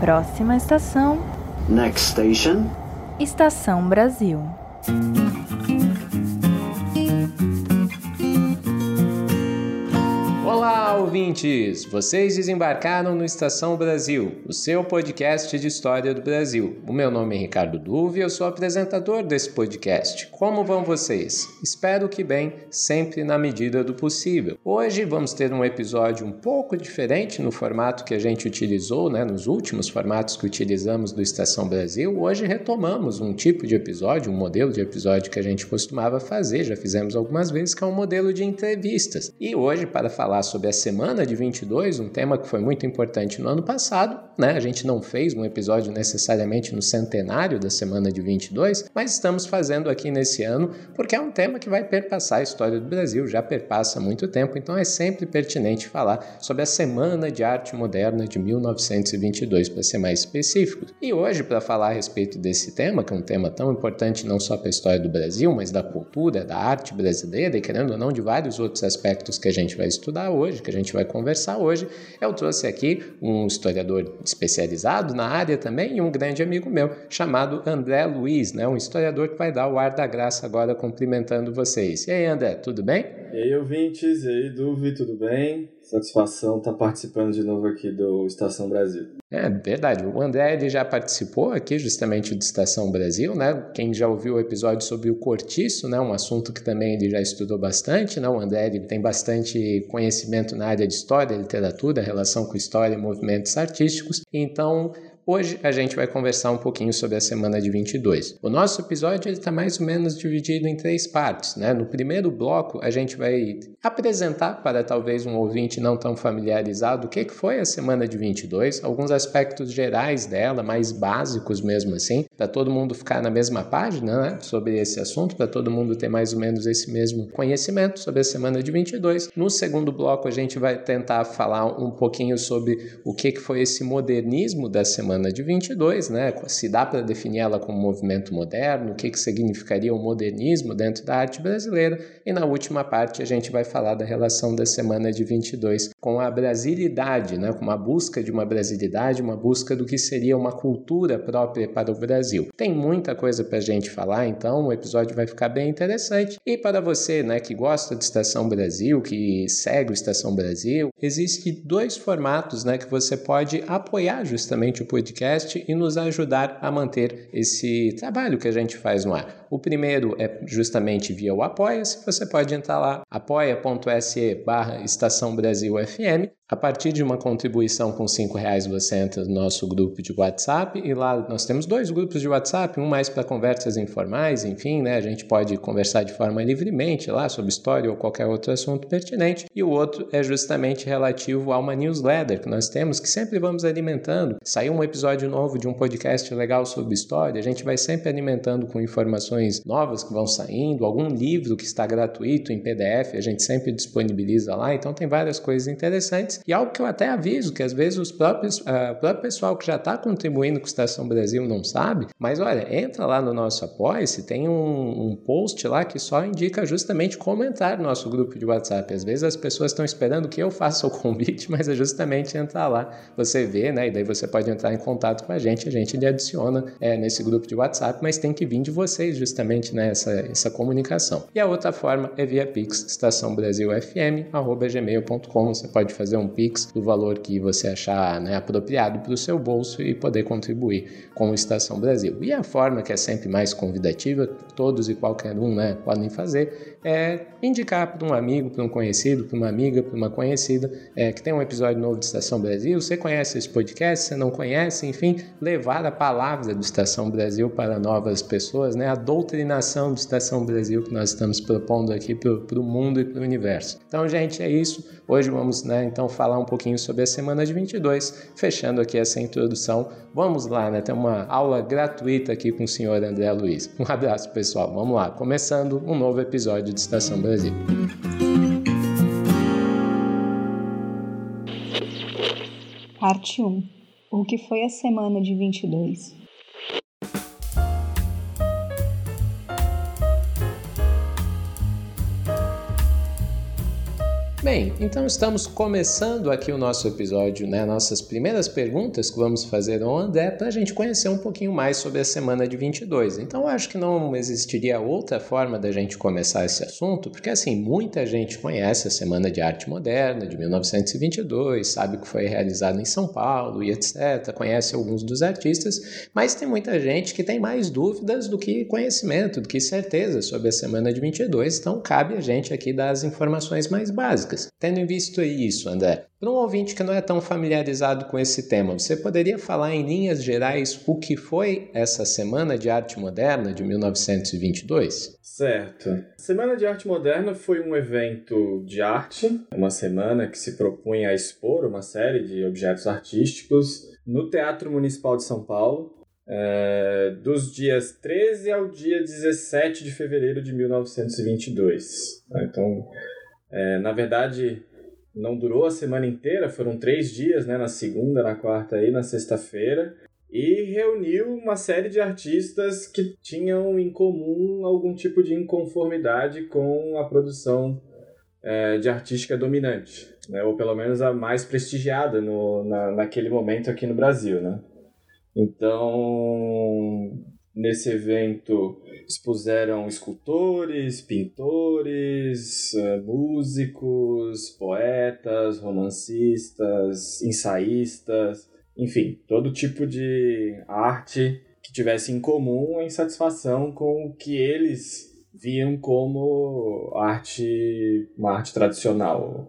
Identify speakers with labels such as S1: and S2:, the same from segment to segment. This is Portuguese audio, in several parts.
S1: Próxima estação.
S2: Next station.
S1: Estação Brasil.
S3: Olá, ouvintes! Vocês desembarcaram no Estação Brasil, o seu podcast de história do Brasil. O meu nome é Ricardo Duve e eu sou apresentador desse podcast. Como vão vocês? Espero que bem, sempre na medida do possível. Hoje vamos ter um episódio um pouco diferente no formato que a gente utilizou, né, nos últimos formatos que utilizamos do Estação Brasil. Hoje retomamos um tipo de episódio, um modelo de episódio que a gente costumava fazer, já fizemos algumas vezes, que é um modelo de entrevistas. E hoje, para falar sobre a semana de 22, um tema que foi muito importante no ano passado, né? A gente não fez um episódio necessariamente no centenário da semana de 22, mas estamos fazendo aqui nesse ano porque é um tema que vai perpassar a história do Brasil, já perpassa há muito tempo, então é sempre pertinente falar sobre a Semana de Arte Moderna de 1922, para ser mais específico. E hoje, para falar a respeito desse tema, que é um tema tão importante não só para a história do Brasil, mas da cultura, da arte brasileira e, querendo ou não, de vários outros aspectos que a gente vai estudar hoje, que a gente vai conversar hoje, eu trouxe aqui um historiador especializado na área também e um grande amigo meu chamado André Luiz, né? um historiador que vai dar o ar da graça agora cumprimentando vocês. E aí, André, tudo bem?
S4: E aí, ouvintes, e aí, Duvi, tudo bem? Satisfação estar participando de novo aqui do Estação Brasil.
S3: É verdade. O André ele já participou aqui justamente do Estação Brasil, né? Quem já ouviu o episódio sobre o cortiço, né? Um assunto que também ele já estudou bastante, né? O André ele tem bastante conhecimento na área de história, literatura, relação com história e movimentos artísticos. Então, Hoje a gente vai conversar um pouquinho sobre a semana de 22. O nosso episódio está mais ou menos dividido em três partes. Né? No primeiro bloco, a gente vai apresentar para talvez um ouvinte não tão familiarizado o que foi a semana de 22, alguns aspectos gerais dela, mais básicos mesmo assim, para todo mundo ficar na mesma página né? sobre esse assunto, para todo mundo ter mais ou menos esse mesmo conhecimento sobre a semana de 22. No segundo bloco, a gente vai tentar falar um pouquinho sobre o que foi esse modernismo da semana semana de 22, né? Se dá para definir ela como movimento moderno, o que, que significaria o modernismo dentro da arte brasileira. E na última parte a gente vai falar da relação da semana de 22 com a brasilidade, né? Com uma busca de uma brasilidade, uma busca do que seria uma cultura própria para o Brasil. Tem muita coisa para a gente falar, então o episódio vai ficar bem interessante. E para você, né, que gosta de Estação Brasil, que segue o Estação Brasil, existem dois formatos, né, que você pode apoiar justamente o podcast e nos ajudar a manter esse trabalho que a gente faz no ar. O primeiro é justamente via o Apoia-se, você pode entrar lá, apoia.se barra Estação Brasil FM a partir de uma contribuição com R$ reais você entra no nosso grupo de WhatsApp e lá nós temos dois grupos de WhatsApp, um mais para conversas informais, enfim, né? A gente pode conversar de forma livremente lá sobre história ou qualquer outro assunto pertinente, e o outro é justamente relativo a uma newsletter que nós temos que sempre vamos alimentando. Saiu um episódio novo de um podcast legal sobre história, a gente vai sempre alimentando com informações novas que vão saindo, algum livro que está gratuito em PDF, a gente sempre disponibiliza lá, então tem várias coisas interessantes. E algo que eu até aviso, que às vezes os próprios, uh, próprio pessoal que já está contribuindo com Estação Brasil não sabe, mas olha, entra lá no nosso apoia-se, tem um, um, post lá que só indica justamente como entrar no nosso grupo de WhatsApp. Às vezes as pessoas estão esperando que eu faça o convite, mas é justamente entrar lá, você vê, né? E daí você pode entrar em contato com a gente, a gente lhe adiciona é, nesse grupo de WhatsApp, mas tem que vir de vocês justamente nessa né, essa comunicação. E a outra forma é via Pix, estaçãobrasilfm.gmail.com. Você pode fazer um Pix do valor que você achar né, apropriado para o seu bolso e poder contribuir com o Estação Brasil. E a forma que é sempre mais convidativa, todos e qualquer um né, podem fazer, é indicar para um amigo, para um conhecido, para uma amiga, para uma conhecida é, que tem um episódio novo de Estação Brasil. Você conhece esse podcast? Você não conhece? Enfim, levar a palavra do Estação Brasil para novas pessoas, né? a doutrinação do Estação Brasil que nós estamos propondo aqui para o mundo e para o universo. Então, gente, é isso. Hoje vamos né, então falar um pouquinho sobre a semana de 22, fechando aqui essa introdução. Vamos lá, né? Tem uma aula gratuita aqui com o senhor André Luiz. Um abraço, pessoal. Vamos lá, começando um novo episódio de Estação Brasil.
S1: Parte 1. O que foi a semana de 22?
S3: Bem, então estamos começando aqui o nosso episódio, né? Nossas primeiras perguntas que vamos fazer ao André para a gente conhecer um pouquinho mais sobre a semana de 22. Então, acho que não existiria outra forma da gente começar esse assunto, porque assim, muita gente conhece a Semana de Arte Moderna de 1922, sabe que foi realizada em São Paulo e etc., conhece alguns dos artistas, mas tem muita gente que tem mais dúvidas do que conhecimento, do que certeza sobre a Semana de 22, então cabe a gente aqui dar as informações mais básicas básicas. Tendo em vista isso, André, para um ouvinte que não é tão familiarizado com esse tema, você poderia falar em linhas gerais o que foi essa Semana de Arte Moderna de 1922?
S4: Certo. Semana de Arte Moderna foi um evento de arte, uma semana que se propunha a expor uma série de objetos artísticos no Teatro Municipal de São Paulo, é, dos dias 13 ao dia 17 de fevereiro de 1922. Então, é, na verdade, não durou a semana inteira, foram três dias, né? Na segunda, na quarta e na sexta-feira. E reuniu uma série de artistas que tinham em comum algum tipo de inconformidade com a produção é, de artística dominante, né? ou pelo menos a mais prestigiada no, na, naquele momento aqui no Brasil. Né? Então, nesse evento, expuseram escultores, pintores, eh, músicos, poetas, romancistas, ensaístas, enfim, todo tipo de arte que tivesse em comum a insatisfação com o que eles viam como arte, uma arte tradicional,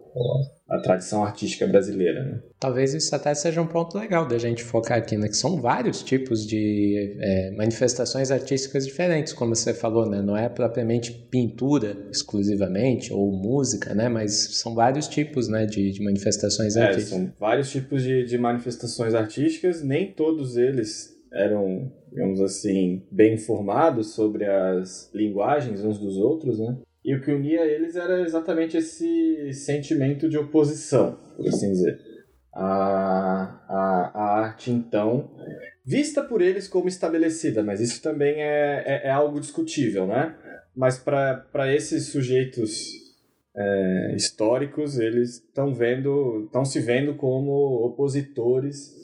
S4: a tradição artística brasileira. Né?
S3: Talvez isso até seja um ponto legal da gente focar aqui, né? Que são vários tipos de é, manifestações artísticas diferentes, como você falou, né? Não é propriamente pintura exclusivamente ou música, né? Mas são vários tipos, né? De, de manifestações
S4: é,
S3: artísticas.
S4: São vários tipos de, de manifestações artísticas. Nem todos eles eram, digamos assim, bem informados sobre as linguagens uns dos outros, né? E o que unia eles era exatamente esse sentimento de oposição, por assim dizer. A, a, a arte, então, vista por eles como estabelecida, mas isso também é, é, é algo discutível, né? Mas para esses sujeitos é, históricos, eles estão vendo, estão se vendo como opositores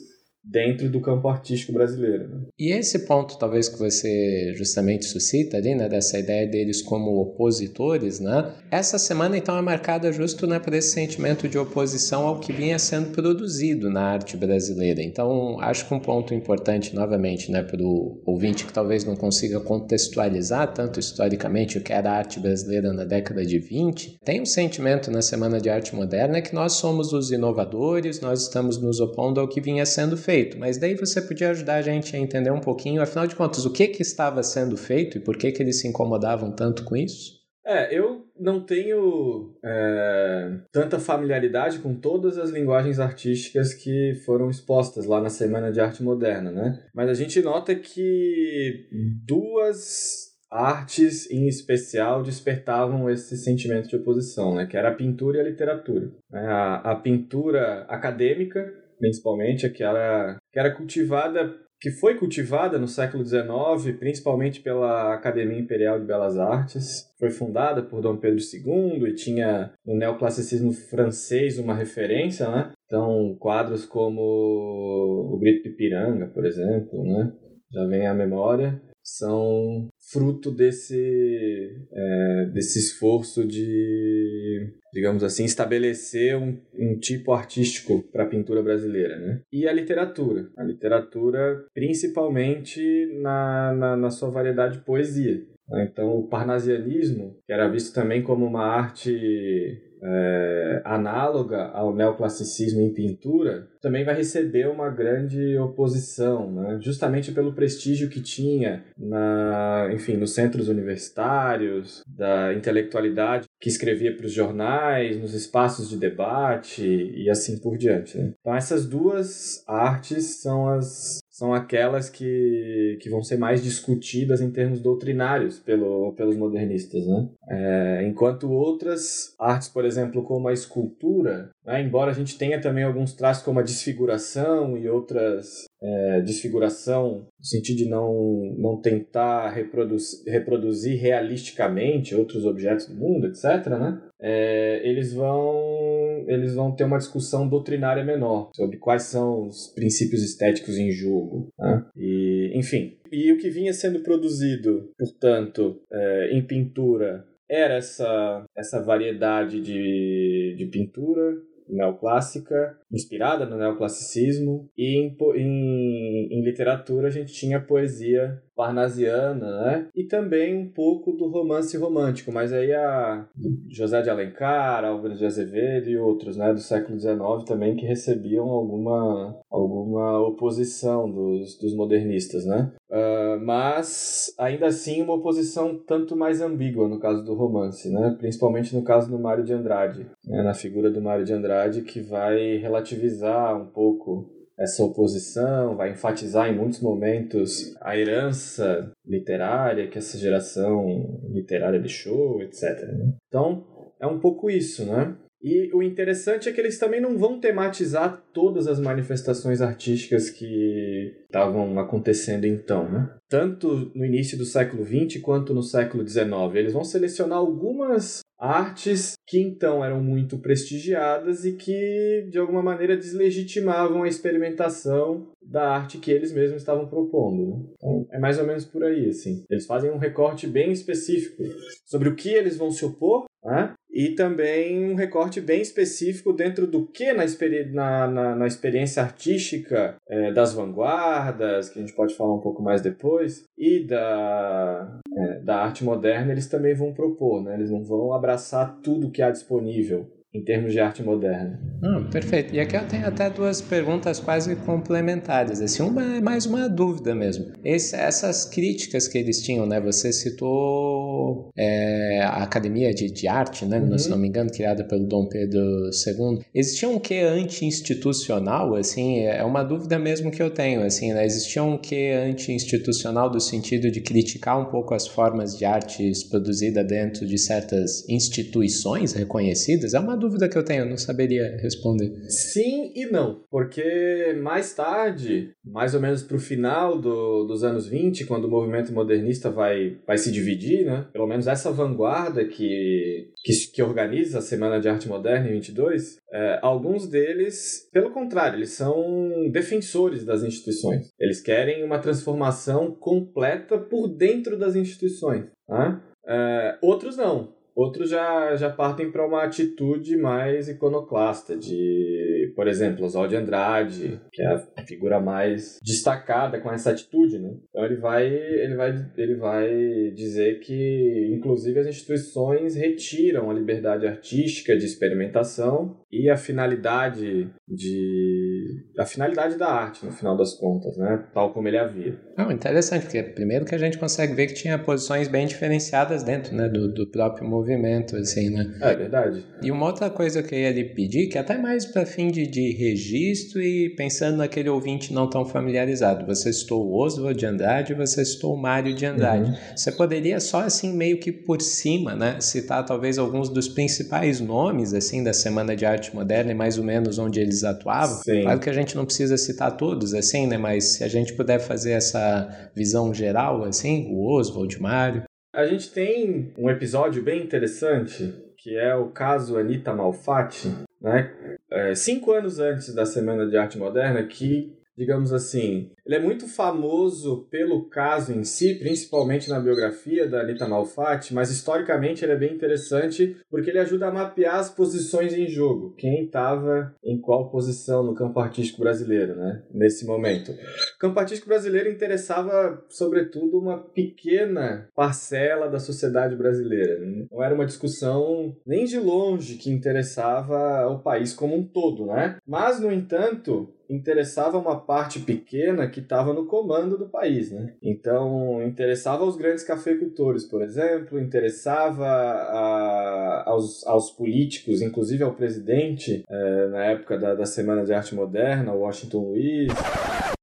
S4: dentro do campo artístico brasileiro. Né?
S3: E esse ponto, talvez que você justamente suscita ali, né, dessa ideia deles como opositores, né? Essa semana então é marcada justo né, por esse sentimento de oposição ao que vinha sendo produzido na arte brasileira. Então, acho que um ponto importante, novamente, né, para o ouvinte que talvez não consiga contextualizar tanto historicamente o que era a arte brasileira na década de 20, tem um sentimento na Semana de Arte Moderna que nós somos os inovadores, nós estamos nos opondo ao que vinha sendo feito feito, mas daí você podia ajudar a gente a entender um pouquinho, afinal de contas, o que, que estava sendo feito e por que, que eles se incomodavam tanto com isso?
S4: É, eu não tenho é, tanta familiaridade com todas as linguagens artísticas que foram expostas lá na Semana de Arte Moderna, né? Mas a gente nota que duas artes em especial despertavam esse sentimento de oposição, né? Que era a pintura e a literatura. A, a pintura acadêmica principalmente, aquela que era cultivada, que foi cultivada no século XIX, principalmente pela Academia Imperial de Belas Artes. Foi fundada por Dom Pedro II e tinha no neoclassicismo francês uma referência, né? Então, quadros como O Grito de Piranga, por exemplo, né? Já vem à memória são fruto desse, é, desse esforço de, digamos assim, estabelecer um, um tipo artístico para a pintura brasileira. Né? E a literatura. A literatura, principalmente na, na, na sua variedade de poesia. Então, o parnasianismo, que era visto também como uma arte é, análoga ao neoclassicismo em pintura, também vai receber uma grande oposição, né? justamente pelo prestígio que tinha na, enfim, nos centros universitários, da intelectualidade que escrevia para os jornais, nos espaços de debate e assim por diante. Né? Então essas duas artes são as são aquelas que, que vão ser mais discutidas em termos doutrinários pelo, pelos modernistas. Né? É, enquanto outras artes, por exemplo, como a escultura, né, embora a gente tenha também alguns traços como a desfiguração e outras é, desfiguração, no sentido de não, não tentar reproduzir, reproduzir realisticamente outros objetos do mundo, etc., né? É, eles vão eles vão ter uma discussão doutrinária menor sobre quais são os princípios estéticos em jogo. Né? E, enfim, e o que vinha sendo produzido, portanto, é, em pintura era essa, essa variedade de, de pintura neoclássica, inspirada no neoclassicismo, e em, em, em literatura a gente tinha poesia parnasiana, né? E também um pouco do romance romântico, mas aí a José de Alencar, Álvares de Azevedo e outros, né, do século XIX também que recebiam alguma, alguma oposição dos, dos modernistas, né? Uh, mas ainda assim uma oposição tanto mais ambígua no caso do romance, né? Principalmente no caso do Mário de Andrade, né? na figura do Mário de Andrade que vai relativizar um pouco essa oposição, vai enfatizar em muitos momentos a herança literária que essa geração literária deixou, etc. Né? Então, é um pouco isso, né? E o interessante é que eles também não vão tematizar todas as manifestações artísticas que estavam acontecendo então, né? Tanto no início do século XX quanto no século XIX. Eles vão selecionar algumas artes que então eram muito prestigiadas e que de alguma maneira deslegitimavam a experimentação da arte que eles mesmos estavam propondo. Né? Então, é mais ou menos por aí, assim. Eles fazem um recorte bem específico sobre o que eles vão se opor né? e também um recorte bem específico dentro do que na, experi na, na, na experiência artística é, das vanguardas, que a gente pode falar um pouco mais depois, e da, é, da arte moderna, eles também vão propor, né? eles não vão abraçar tudo que há disponível em termos de arte moderna.
S3: Hum, perfeito. E aqui eu tenho até duas perguntas quase complementares. Assim, uma é mais uma dúvida mesmo. Esse, essas críticas que eles tinham, né? Você citou é, a Academia de, de Arte, né? Uhum. Se não me engano, criada pelo Dom Pedro II. Existia um quê anti-institucional, assim? É uma dúvida mesmo que eu tenho, assim, né? Existia um quê anti-institucional do sentido de criticar um pouco as formas de artes produzidas dentro de certas instituições reconhecidas? É uma dúvida que eu tenho, não saberia responder.
S4: Sim e não, porque mais tarde, mais ou menos para o final do, dos anos 20, quando o movimento modernista vai, vai se dividir, né? pelo menos essa vanguarda que, que, que organiza a Semana de Arte Moderna em 22, é, alguns deles, pelo contrário, eles são defensores das instituições. Eles querem uma transformação completa por dentro das instituições. Né? É, outros não. Outros já, já partem para uma atitude mais iconoclasta, de, por exemplo, Oswald de Andrade, que é a figura mais destacada com essa atitude, né? Então ele vai, ele vai, ele vai dizer que, inclusive, as instituições retiram a liberdade artística de experimentação e a finalidade de a finalidade da arte no final das contas, né? Tal como ele havia.
S3: Não, interessante, porque primeiro que a gente consegue ver que tinha posições bem diferenciadas dentro, né, do, do próprio movimento, assim, né?
S4: É verdade.
S3: E uma outra coisa que eu ia lhe pedir, que é até mais para fim de, de registro e pensando naquele ouvinte não tão familiarizado, você citou o Oswald de Andrade, você citou o Mário de Andrade. Uhum. Você poderia só assim meio que por cima, né, citar talvez alguns dos principais nomes assim da Semana de Arte Moderna e mais ou menos onde eles atuavam? Sim. Claro que a gente não precisa citar todos assim, né, mas se a gente puder fazer essa visão geral assim, o Oswald, o Mário.
S4: A gente tem um episódio bem interessante que é o caso Anita Malfatti, né? É, cinco anos antes da Semana de Arte Moderna, que digamos assim, ele é muito famoso pelo caso em si, principalmente na biografia da Anita Malfatti, mas historicamente ele é bem interessante porque ele ajuda a mapear as posições em jogo, quem estava em qual posição no campo artístico brasileiro, né, nesse momento. O campo artístico brasileiro interessava, sobretudo, uma pequena parcela da sociedade brasileira. Não era uma discussão nem de longe que interessava o país como um todo, né? Mas, no entanto, interessava uma parte pequena que estava no comando do país, né? Então, interessava aos grandes cafeicultores, por exemplo, interessava a, aos, aos políticos, inclusive ao presidente, é, na época da, da Semana de Arte Moderna, Washington Luiz.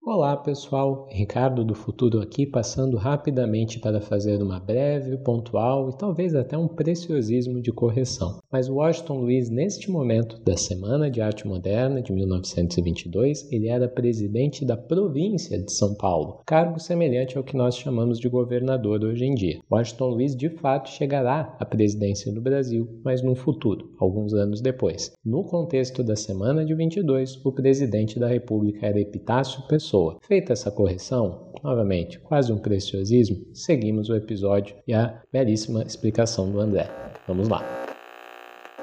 S3: Olá pessoal, Ricardo do Futuro aqui, passando rapidamente para fazer uma breve, pontual e talvez até um preciosismo de correção. Mas Washington Luiz, neste momento da Semana de Arte Moderna de 1922, ele era presidente da província de São Paulo, cargo semelhante ao que nós chamamos de governador hoje em dia. Washington Luiz de fato chegará à presidência do Brasil, mas no futuro, alguns anos depois. No contexto da Semana de 22, o presidente da República era Epitácio Pessoa pessoa. Feita essa correção, novamente, quase um preciosismo, seguimos o episódio e a belíssima explicação do André. Vamos lá.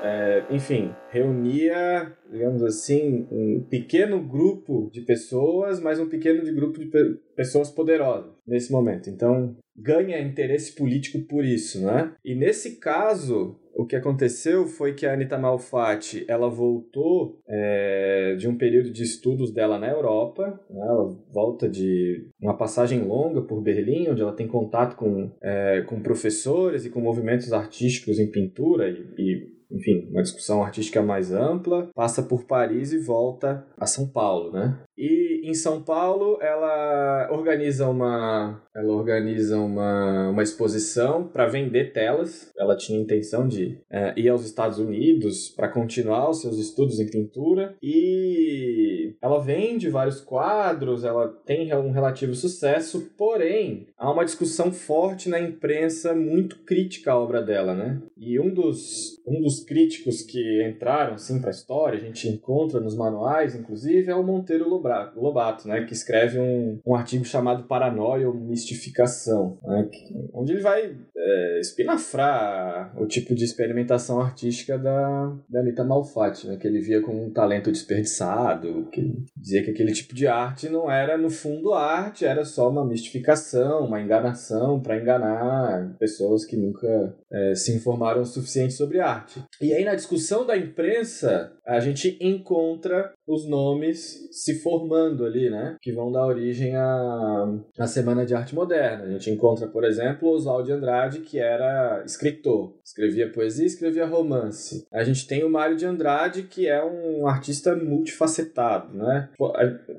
S4: É, enfim, reunia, digamos assim, um pequeno grupo de pessoas, mas um pequeno de grupo de pe pessoas poderosas nesse momento. Então, ganha interesse político por isso, né? E nesse caso, o que aconteceu foi que a Anita Malfatti ela voltou é, de um período de estudos dela na Europa. Né? Ela volta de uma passagem longa por Berlim, onde ela tem contato com, é, com professores e com movimentos artísticos em pintura e, e enfim, uma discussão artística mais ampla, passa por Paris e volta a São Paulo, né? E em São Paulo ela organiza uma ela organiza uma, uma exposição para vender telas. Ela tinha intenção de é, ir aos Estados Unidos para continuar os seus estudos em pintura e ela vende vários quadros, ela tem um relativo sucesso, porém há uma discussão forte na imprensa muito crítica à obra dela, né? E um dos, um dos críticos que entraram assim para a história, a gente encontra nos manuais, inclusive, é o Monteiro Lobato, né? Que escreve um, um artigo chamado Paranoia ou Mistificação, né? onde ele vai é, espinafrar o tipo de experimentação artística da, da Anitta Malfatti, né? Que ele via como um talento desperdiçado, que dizia que aquele tipo de arte não era, no fundo, arte, era só uma mistificação, uma enganação para enganar pessoas que nunca é, se informaram o suficiente sobre arte. E aí, na discussão da imprensa, a gente encontra os nomes se formando ali, né? Que vão dar origem à, à Semana de Arte Moderna. A gente encontra, por exemplo, Oswald de Andrade, que era escritor. Escrevia poesia, escrevia romance. A gente tem o Mário de Andrade, que é um artista multifacetado, né?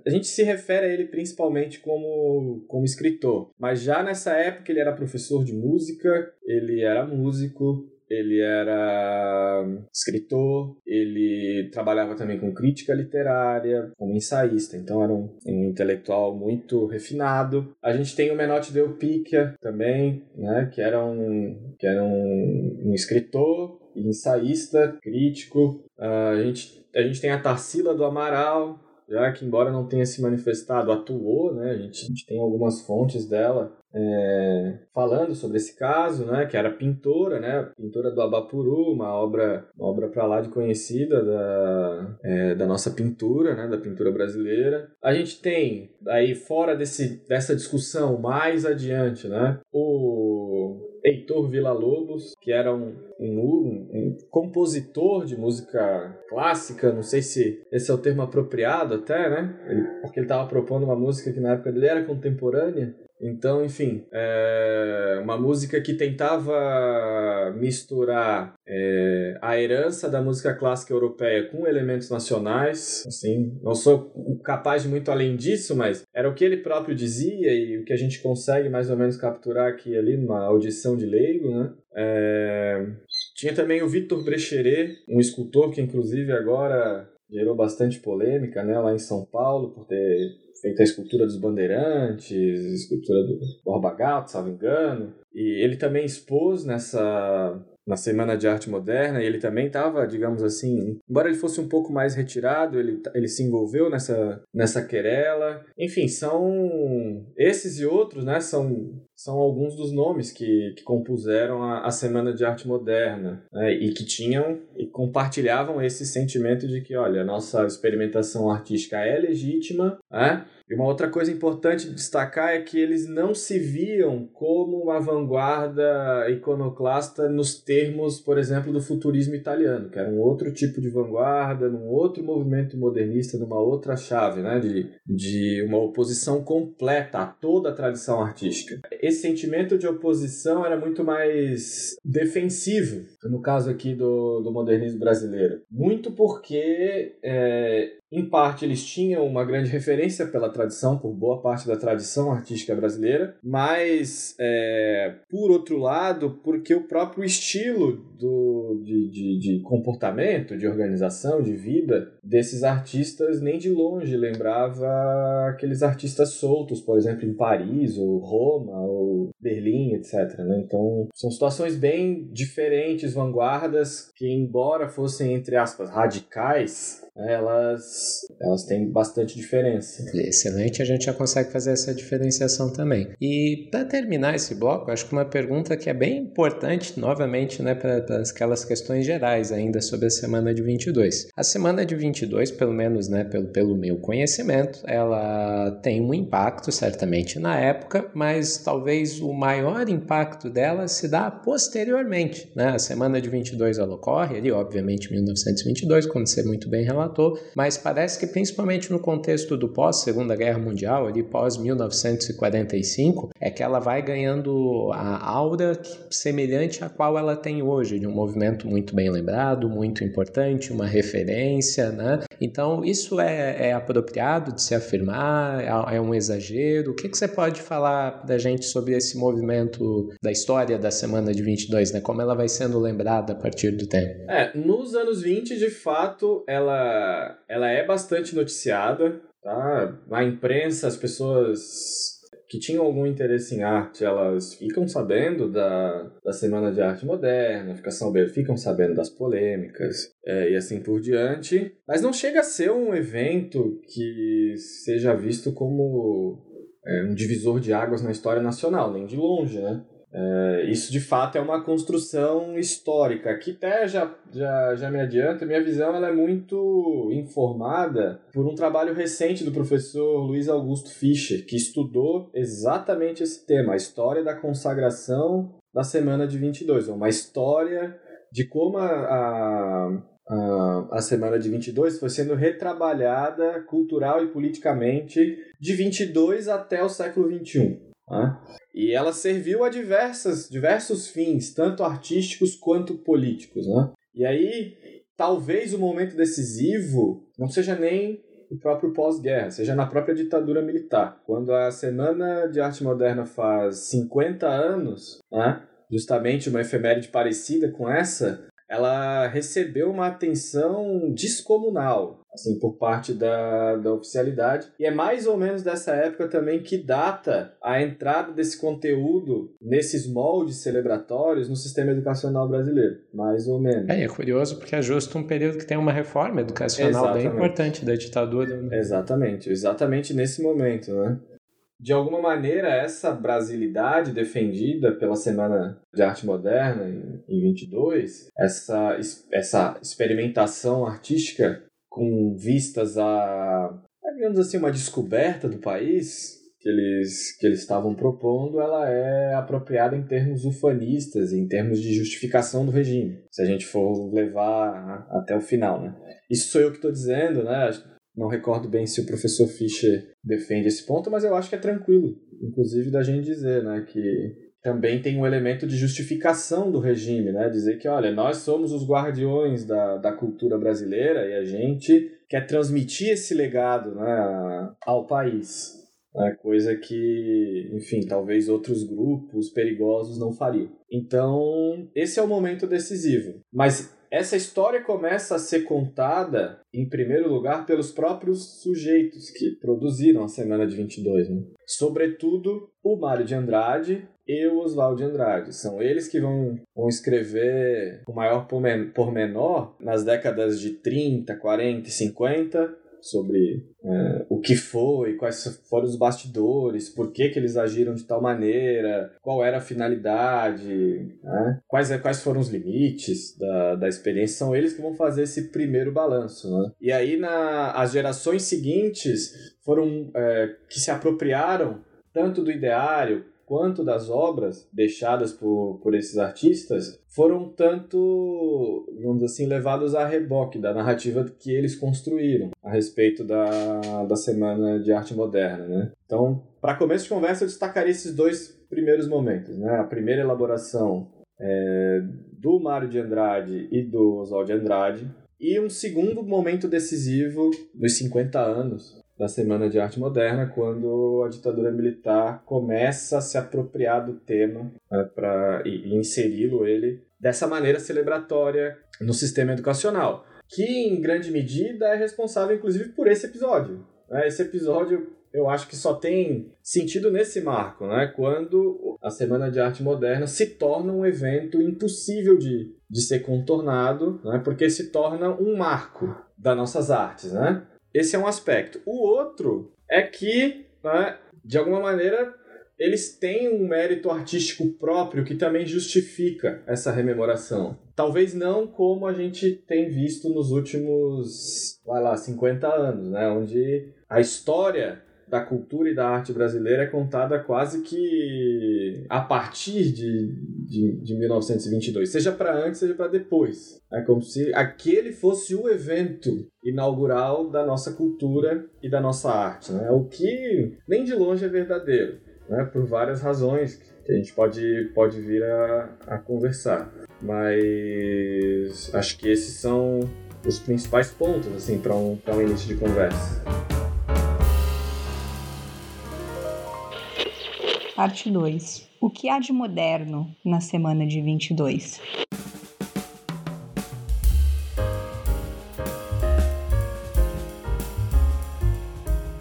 S4: A gente se refere a ele principalmente como, como escritor. Mas já nessa época ele era professor de música, ele era músico, ele era escritor, ele trabalhava também com crítica literária, como ensaísta, então era um, um intelectual muito refinado. A gente tem o Menotti Del também, né, que era um, que era um, um escritor, ensaísta, crítico. Uh, a, gente, a gente tem a Tarsila do Amaral, já que embora não tenha se manifestado, atuou, né? A gente, a gente tem algumas fontes dela é, falando sobre esse caso, né, que era pintora, né, pintora do Abapuru, uma obra, uma obra para lá de conhecida da, é, da nossa pintura, né, da pintura brasileira. A gente tem aí fora desse, dessa discussão mais adiante, né, o Heitor Villa-Lobos, que era um, um, um, compositor de música clássica, não sei se esse é o termo apropriado até, né? Ele, porque ele estava propondo uma música que na época dele era contemporânea, então, enfim, é uma música que tentava misturar é, a herança da música clássica europeia com elementos nacionais. Assim, não sou capaz de muito além disso, mas era o que ele próprio dizia e o que a gente consegue mais ou menos capturar aqui ali numa audição de leigo, né? É... Tinha também o Victor Brecheret, um escultor que inclusive agora gerou bastante polêmica, né, lá em São Paulo por ter feito a escultura dos bandeirantes, escultura do Borba Gato, me engano. E ele também expôs nessa na Semana de Arte Moderna, e ele também estava, digamos assim, embora ele fosse um pouco mais retirado, ele, ele se envolveu nessa, nessa querela. Enfim, são esses e outros, né, são, são alguns dos nomes que, que compuseram a, a Semana de Arte Moderna, né, e que tinham e compartilhavam esse sentimento de que, olha, a nossa experimentação artística é legítima, né, e uma outra coisa importante de destacar é que eles não se viam como uma vanguarda iconoclasta nos termos, por exemplo, do futurismo italiano, que era um outro tipo de vanguarda, num outro movimento modernista, numa outra chave, né? de, de uma oposição completa a toda a tradição artística. Esse sentimento de oposição era muito mais defensivo, no caso aqui do, do modernismo brasileiro. Muito porque é, Em parte, eles tinham uma grande referência pela tradição, por boa parte da tradição artística brasileira, mas, é, por outro lado, porque o próprio estilo do, de, de, de comportamento, de organização, de vida desses artistas nem de longe lembrava aqueles artistas soltos, por exemplo, em Paris, ou Roma, ou Berlim, etc. Né? Então, são situações bem diferentes, vanguardas, que, embora fossem, entre aspas, radicais, elas, elas têm bastante diferença.
S3: Excelente, a gente já consegue fazer essa diferenciação também. E para terminar esse bloco, acho que uma pergunta que é bem importante, novamente, né, para aquelas questões gerais ainda sobre a semana de 22. A semana de 22, pelo menos né, pelo, pelo meu conhecimento, ela tem um impacto, certamente, na época, mas talvez o maior impacto dela se dá posteriormente. Né? A semana de 22 ela ocorre ali, obviamente, em 1922, quando você muito bem relatou, mas parece que principalmente no contexto do pós-Segunda Guerra Mundial, ali pós-1945, é que ela vai ganhando a aura semelhante à qual ela tem hoje, de um movimento muito bem lembrado, muito importante, uma referência, né? Então, isso é, é apropriado de se afirmar? É, é um exagero? O que, que você pode falar da gente sobre esse movimento da história da semana de 22, né? Como ela vai sendo lembrada a partir do tempo?
S4: É, nos anos 20, de fato, ela ela, é bastante noticiada, tá? Na imprensa, as pessoas que tinham algum interesse em arte, elas ficam sabendo da, da Semana de Arte Moderna, ficam sabendo, ficam sabendo das polêmicas é, e assim por diante. Mas não chega a ser um evento que seja visto como é, um divisor de águas na história nacional, nem de longe, né? É, isso de fato é uma construção histórica que até já, já, já me adianta, minha visão ela é muito informada por um trabalho recente do professor Luiz Augusto Fischer, que estudou exatamente esse tema, a história da consagração da semana de 22, uma história de como a, a, a, a semana de 22 foi sendo retrabalhada cultural e politicamente de 22 até o século 21. Né? E ela serviu a diversas, diversos fins, tanto artísticos quanto políticos. Né? E aí, talvez o momento decisivo não seja nem o próprio pós-guerra, seja na própria ditadura militar. Quando a Semana de Arte Moderna faz 50 anos, né? justamente uma efeméride parecida com essa, ela recebeu uma atenção descomunal assim, por parte da, da oficialidade. E é mais ou menos dessa época também que data a entrada desse conteúdo nesses moldes celebratórios no sistema educacional brasileiro. Mais ou menos.
S3: É, é curioso porque é justo um período que tem uma reforma educacional exatamente. bem importante da ditadura.
S4: Né? Exatamente, exatamente nesse momento, né? De alguma maneira, essa brasilidade defendida pela Semana de Arte Moderna em 22, essa, essa experimentação artística com vistas a, digamos assim, uma descoberta do país que eles que eles estavam propondo, ela é apropriada em termos ufanistas, em termos de justificação do regime, se a gente for levar até o final, né? Isso sou eu que estou dizendo, né? Não recordo bem se o professor Fischer defende esse ponto, mas eu acho que é tranquilo, inclusive da gente dizer, né, que também tem um elemento de justificação do regime, né? Dizer que, olha, nós somos os guardiões da, da cultura brasileira e a gente quer transmitir esse legado né, ao país. Né? Coisa que, enfim, talvez outros grupos perigosos não fariam. Então, esse é o momento decisivo. Mas essa história começa a ser contada, em primeiro lugar, pelos próprios sujeitos que produziram a Semana de 22. Né? Sobretudo o Mário de Andrade e o Oswald de Andrade. São eles que vão, vão escrever o maior pormenor nas décadas de 30, 40 e 50 sobre é, o que foi, quais foram os bastidores, por que, que eles agiram de tal maneira, qual era a finalidade, né? quais, quais foram os limites da, da experiência. São eles que vão fazer esse primeiro balanço. Né? E aí, na, as gerações seguintes foram é, que se apropriaram tanto do ideário quanto das obras deixadas por, por esses artistas foram tanto, vamos assim, levados a reboque da narrativa que eles construíram a respeito da, da Semana de Arte Moderna, né? Então, para começo de conversa, eu destacaria esses dois primeiros momentos, né? A primeira elaboração é, do Mário de Andrade e do Oswald de Andrade, E um segundo momento decisivo dos 50 anos da Semana de Arte Moderna, quando a ditadura militar começa a se apropriar do tema né, pra, e, e inseri-lo ele dessa maneira celebratória no sistema educacional, que em grande medida é responsável inclusive por esse episódio. Né? Esse episódio eu acho que só tem sentido nesse marco, né? quando a Semana de Arte Moderna se torna um evento impossível de, de ser contornado, né? porque se torna um marco das nossas artes. Né? Esse é um aspecto. O outro é que, né, de alguma maneira, eles têm um mérito artístico próprio que também justifica essa rememoração. Talvez não como a gente tem visto nos últimos, vai lá, 50 anos, né, onde a história da cultura e da arte brasileira é contada quase que a partir de, de, de 1922, seja para antes, seja para depois. É como se aquele fosse o evento inaugural da nossa cultura e da nossa arte, né? o que nem de longe é verdadeiro, né? por várias razões que a gente pode, pode vir a, a conversar. Mas acho que esses são os principais pontos assim, para um, um início de conversa.
S1: Parte 2. O que há de moderno na semana de 22?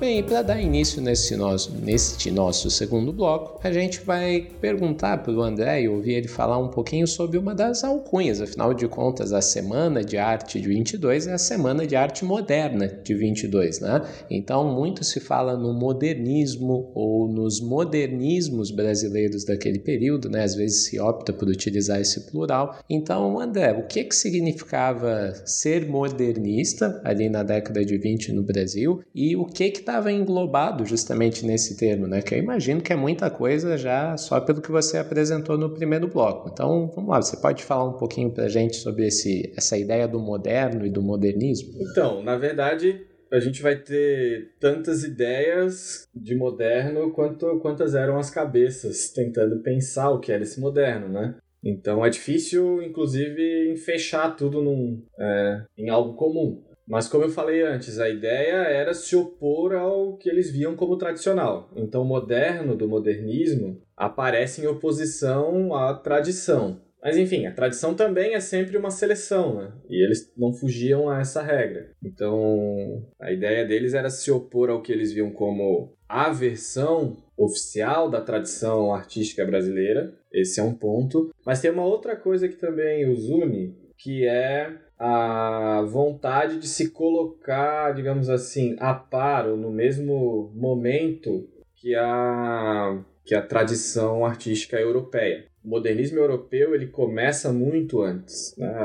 S3: Bem, para dar início nosso, neste nosso segundo bloco, a gente vai perguntar para o André e ouvir ele falar um pouquinho sobre uma das alcunhas. Afinal de contas, a Semana de Arte de 22 é a Semana de Arte Moderna de 22, né? Então, muito se fala no modernismo ou nos modernismos brasileiros daquele período, né? Às vezes se opta por utilizar esse plural. Então, André, o que, que significava ser modernista ali na década de 20 no Brasil e o que está estava englobado justamente nesse termo, né? Que eu imagino que é muita coisa já só pelo que você apresentou no primeiro bloco. Então, vamos lá, você pode falar um pouquinho para a gente sobre esse, essa ideia do moderno e do modernismo?
S4: Então, na verdade, a gente vai ter tantas ideias de moderno quanto quantas eram as cabeças tentando pensar o que era esse moderno, né? Então é difícil, inclusive, fechar tudo num, é, em algo comum. Mas como eu falei antes, a ideia era se opor ao que eles viam como tradicional. Então o moderno do modernismo aparece em oposição à tradição. Mas enfim, a tradição também é sempre uma seleção, né? E eles não fugiam a essa regra. Então, a ideia deles era se opor ao que eles viam como a versão oficial da tradição artística brasileira. Esse é um ponto. Mas tem uma outra coisa que também os une, que é a vontade de se colocar, digamos assim, a par ou no mesmo momento que a, que a tradição artística europeia o modernismo europeu ele começa muito antes. Né?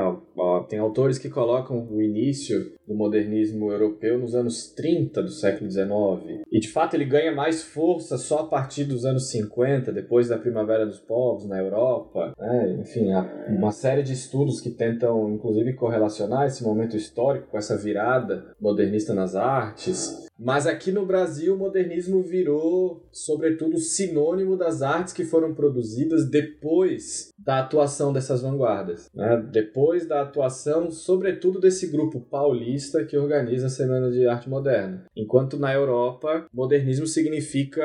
S4: Tem autores que colocam o início do modernismo europeu nos anos 30 do século XIX. E de fato ele ganha mais força só a partir dos anos 50, depois da Primavera dos Povos na Europa. Né? Enfim, há uma série de estudos que tentam inclusive correlacionar esse momento histórico com essa virada modernista nas artes. Mas aqui no Brasil, o modernismo virou, sobretudo, sinônimo das artes que foram produzidas depois da atuação dessas vanguardas. Né? Depois da atuação, sobretudo, desse grupo paulista que organiza a Semana de Arte Moderna. Enquanto na Europa, modernismo significa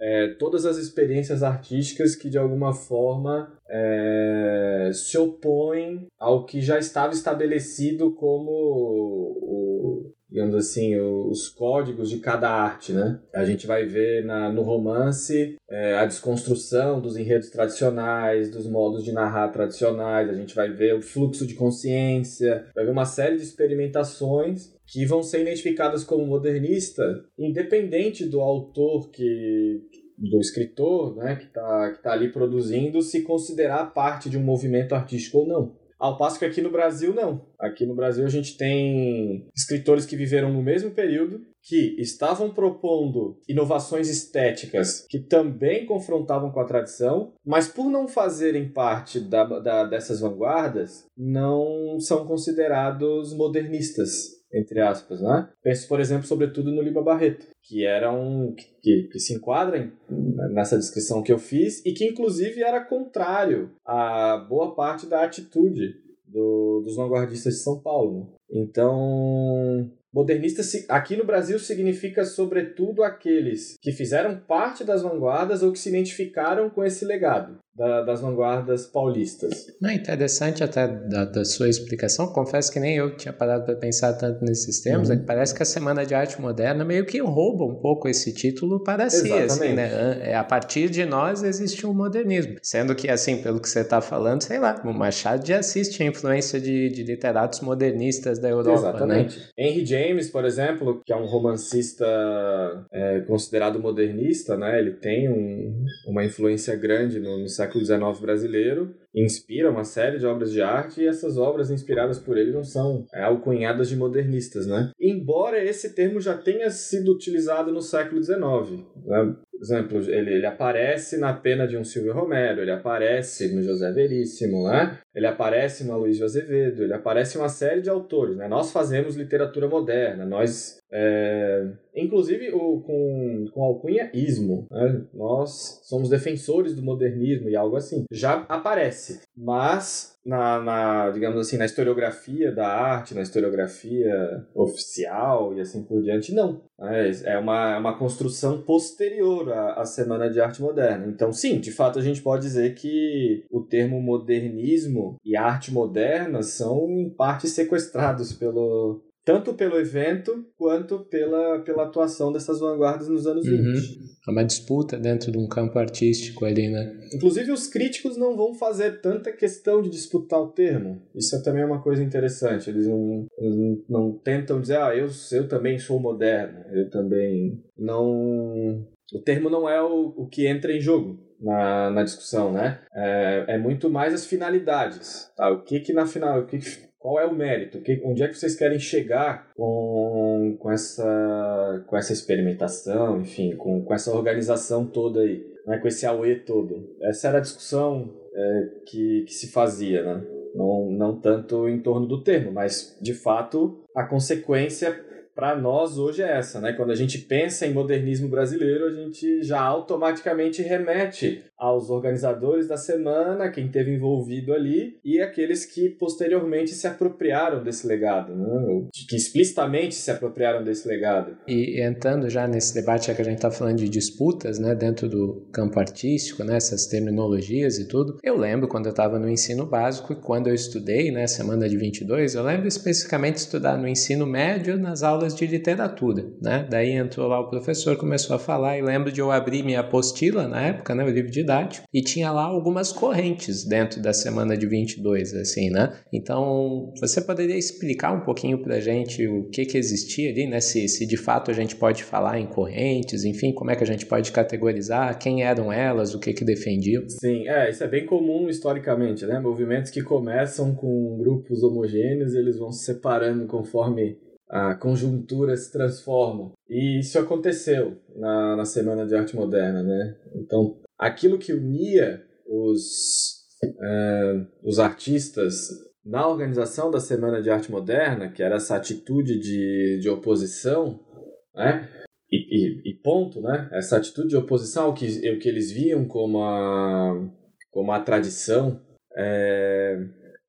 S4: é, todas as experiências artísticas que, de alguma forma, é, se opõem ao que já estava estabelecido como digamos assim, os códigos de cada arte, né? A gente vai ver na, no romance é, a desconstrução dos enredos tradicionais, dos modos de narrar tradicionais, a gente vai ver o fluxo de consciência, vai ver uma série de experimentações que vão ser identificadas como modernista, independente do autor que, do escritor, né, que está que tá ali produzindo, se considerar parte de um movimento artístico ou não. Ao passo que aqui no Brasil, não. Aqui no Brasil a gente tem escritores que viveram no mesmo período, que estavam propondo inovações estéticas que também confrontavam com a tradição, mas por não fazerem parte da, da, dessas vanguardas, não são considerados modernistas entre aspas, né? Penso, por exemplo, sobretudo no Liba Barreto, que era um que, que se enquadra em, nessa descrição que eu fiz e que inclusive era contrário a boa parte da atitude do, dos vanguardistas de São Paulo. Né? Então, Modernista aqui no Brasil significa, sobretudo, aqueles que fizeram parte das vanguardas ou que se identificaram com esse legado da, das vanguardas paulistas.
S3: Não, interessante até da, da, sua explicação. Confesso que nem eu tinha parado para pensar tanto nesses termos. Uhum. Parece que a Semana de Arte Moderna meio que rouba um pouco esse título para si. Assim, né? É, a partir de nós existe um modernismo. Sendo que, assim, pelo que você está falando, sei lá, o Machado já assiste a influência de, de literatos modernistas da Europa. Né? Exatamente. Né?
S4: Henry James, por exemplo, que é um romancista é, considerado modernista, né? ele tem um, uma influência grande no, no século XIX brasileiro, inspira uma série de obras de arte e essas obras inspiradas por ele não são é, alcunhadas de modernistas, né? Embora esse termo já tenha sido utilizado no século XIX, né? Exemplo, ele, ele aparece na pena de um Silvio Romero, ele aparece no José Veríssimo, né? Ele aparece no Aloysio Azevedo, ele aparece em uma série de autores, né? Nós fazemos literatura moderna, nós é, inclusive o, com, com alcunha ismo. Né? Nós somos defensores do modernismo e algo assim. Já aparece. Mas na, na, digamos assim, na historiografia da arte, na historiografia oficial e assim por diante, não. É, é uma, é uma construção posterior à, à Semana de Arte Moderna. Então, sim, de fato a gente pode dizer que o termo modernismo e arte moderna são em parte sequestrados pelo, tanto pelo evento quanto pela, pela atuação dessas vanguardas nos anos uhum. 20.
S3: É uma disputa dentro de um campo artístico ali, né?
S4: Inclusive, os críticos não vão fazer tanta questão de disputar o termo. Isso é também uma coisa interessante. Eles não, eles não tentam dizer, ah, eu, eu também sou moderno, eu também. Não. O termo não é o, o que entra em jogo na, na discussão, né? É, é muito mais as finalidades. Tá? O que que na final. O que, que qual é o mérito? Que, onde é que vocês querem chegar com, com, essa, com essa experimentação, enfim, com, com essa organização toda aí, né? com esse AUE todo? Essa era a discussão é, que, que se fazia, né? Não, não tanto em torno do termo, mas de fato a consequência para nós hoje é essa, né? Quando a gente pensa em modernismo brasileiro, a gente já automaticamente remete aos organizadores da semana, quem teve envolvido ali e aqueles que posteriormente se apropriaram desse legado, né? que explicitamente se apropriaram desse legado.
S3: E entrando já nesse debate, que a gente está falando de disputas, né, dentro do campo artístico, né, essas terminologias e tudo, eu lembro quando eu estava no ensino básico e quando eu estudei, né, semana de 22, eu lembro especificamente estudar no ensino médio nas aulas de literatura, né? Daí entrou lá o professor, começou a falar e lembro de eu abrir minha apostila na época, né, o livro de e tinha lá algumas correntes dentro da semana de 22, assim, né? Então, você poderia explicar um pouquinho pra gente o que que existia ali, né? Se, se de fato a gente pode falar em correntes, enfim, como é que a gente pode categorizar, quem eram elas, o que que defendiam?
S4: Sim, é, isso é bem comum historicamente, né? Movimentos que começam com grupos homogêneos, eles vão se separando conforme a conjuntura se transforma. E isso aconteceu na, na Semana de Arte Moderna, né? Então, aquilo que unia os, uh, os artistas na organização da Semana de Arte Moderna, que era essa atitude de, de oposição, né? E, e, e ponto, né? Essa atitude de oposição ao que, o que eles viam como a, como a tradição, é,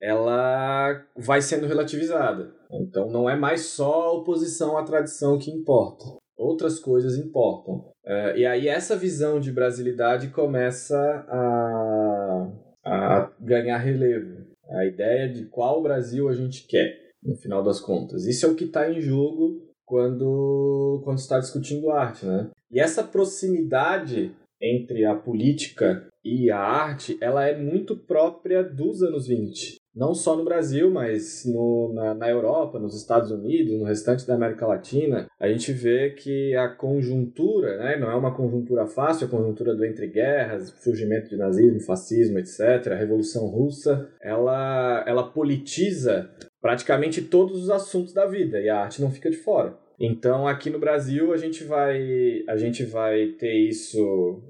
S4: ela vai sendo relativizada. Então não é mais só a oposição à tradição que importa. Outras coisas importam. Uh, e aí essa visão de brasilidade começa a, a ganhar relevo. A ideia de qual Brasil a gente quer, no final das contas. Isso é o que está em jogo quando, quando está discutindo arte, né? E essa proximidade entre a política e a arte, ela é muito própria dos anos 20 não só no Brasil, mas no, na, na Europa, nos Estados Unidos, no restante da América Latina, a gente vê que a conjuntura, né, não é uma conjuntura fácil, a conjuntura do entre guerras, surgimento de nazismo, fascismo, etc., a Revolução Russa, ela, ela politiza praticamente todos os assuntos da vida e a arte não fica de fora. Então, aqui no Brasil, a gente vai, a gente vai ter isso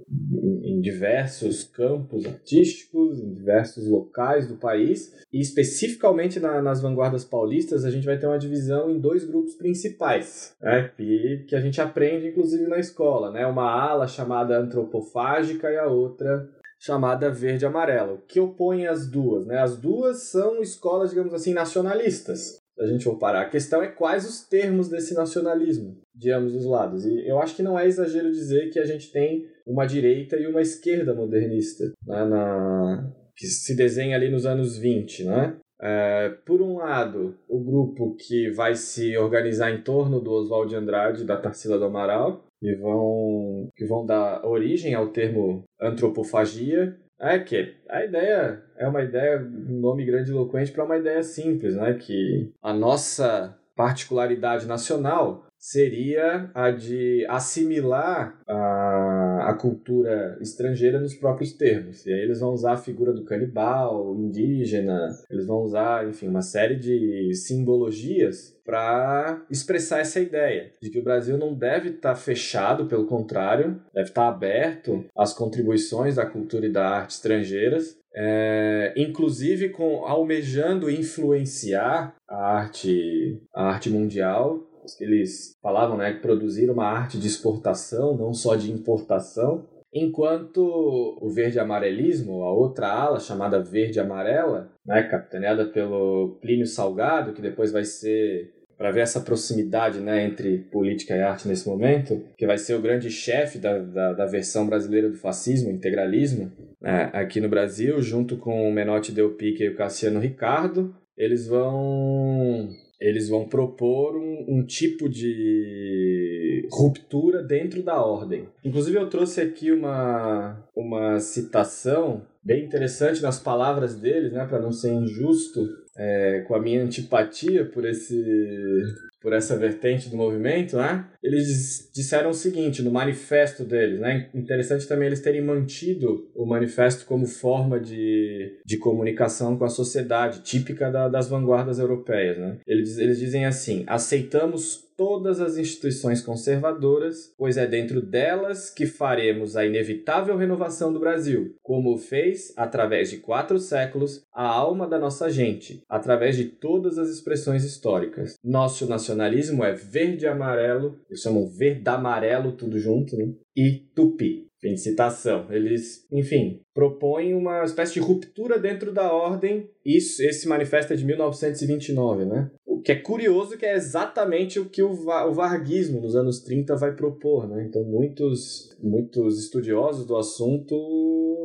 S4: em diversos campos artísticos, em diversos locais do país, e especificamente na, nas vanguardas paulistas, a gente vai ter uma divisão em dois grupos principais, né? que, que a gente aprende, inclusive, na escola. Né? Uma ala chamada antropofágica e a outra chamada Verde Amarela, que opõe as duas. Né? As duas são escolas, digamos assim, nacionalistas. A gente for parar, a questão é quais os termos desse nacionalismo de ambos os lados. E eu acho que não é exagero dizer que a gente tem uma direita e uma esquerda modernista né? Na... que se desenha ali nos anos 20, né? É, por um lado, o grupo que vai se organizar em torno do Oswald de Andrade e da Tarsila do Amaral, que vão, que vão dar origem ao termo antropofagia. É que a ideia é uma ideia, um nome grande e eloquente para uma ideia simples, né? Que a nossa particularidade nacional seria a de assimilar a, a cultura estrangeira nos próprios termos. E aí eles vão usar a figura do canibal, indígena, eles vão usar, enfim, uma série de simbologias para expressar essa ideia de que o Brasil não deve estar tá fechado, pelo contrário, deve estar tá aberto às contribuições da cultura e da arte estrangeiras, é, inclusive com almejando influenciar a arte, a arte mundial eles falavam né, produzir uma arte de exportação, não só de importação, enquanto o verde-amarelismo, a outra ala chamada verde-amarela, né, capitaneada pelo Plínio Salgado, que depois vai ser para ver essa proximidade né, entre política e arte nesse momento, que vai ser o grande chefe da, da, da, versão brasileira do fascismo, integralismo, né, aqui no Brasil, junto com o Menotti Del Pique e o Cassiano Ricardo, eles vão eles vão propor um, um, tipo de ruptura dentro da ordem. Inclusive, eu trouxe aqui uma, uma citação bem interessante nas palavras deles, né, para não ser injusto é, com a minha antipatia por esse por essa vertente do movimento, né? Eles disseram o seguinte no manifesto deles, né? Interessante também eles terem mantido o manifesto como forma de, de comunicação com a sociedade, típica da, das vanguardas europeias, né? Eles, eles dizem assim: aceitamos todas as instituições conservadoras, pois é dentro delas que faremos a inevitável renovação do Brasil, como fez, através de quatro séculos, a alma da nossa gente, através de todas as expressões históricas. Nosso nacionalismo é verde e amarelo, eles chamam verde amarelo tudo junto, né? e tupi. Fim de citação. Eles, enfim, propõem uma espécie de ruptura dentro da ordem. Isso, esse manifesto é de 1929, né? O que é curioso que é exatamente o que o, o varguismo nos anos 30 vai propor, né? Então muitos, muitos estudiosos do assunto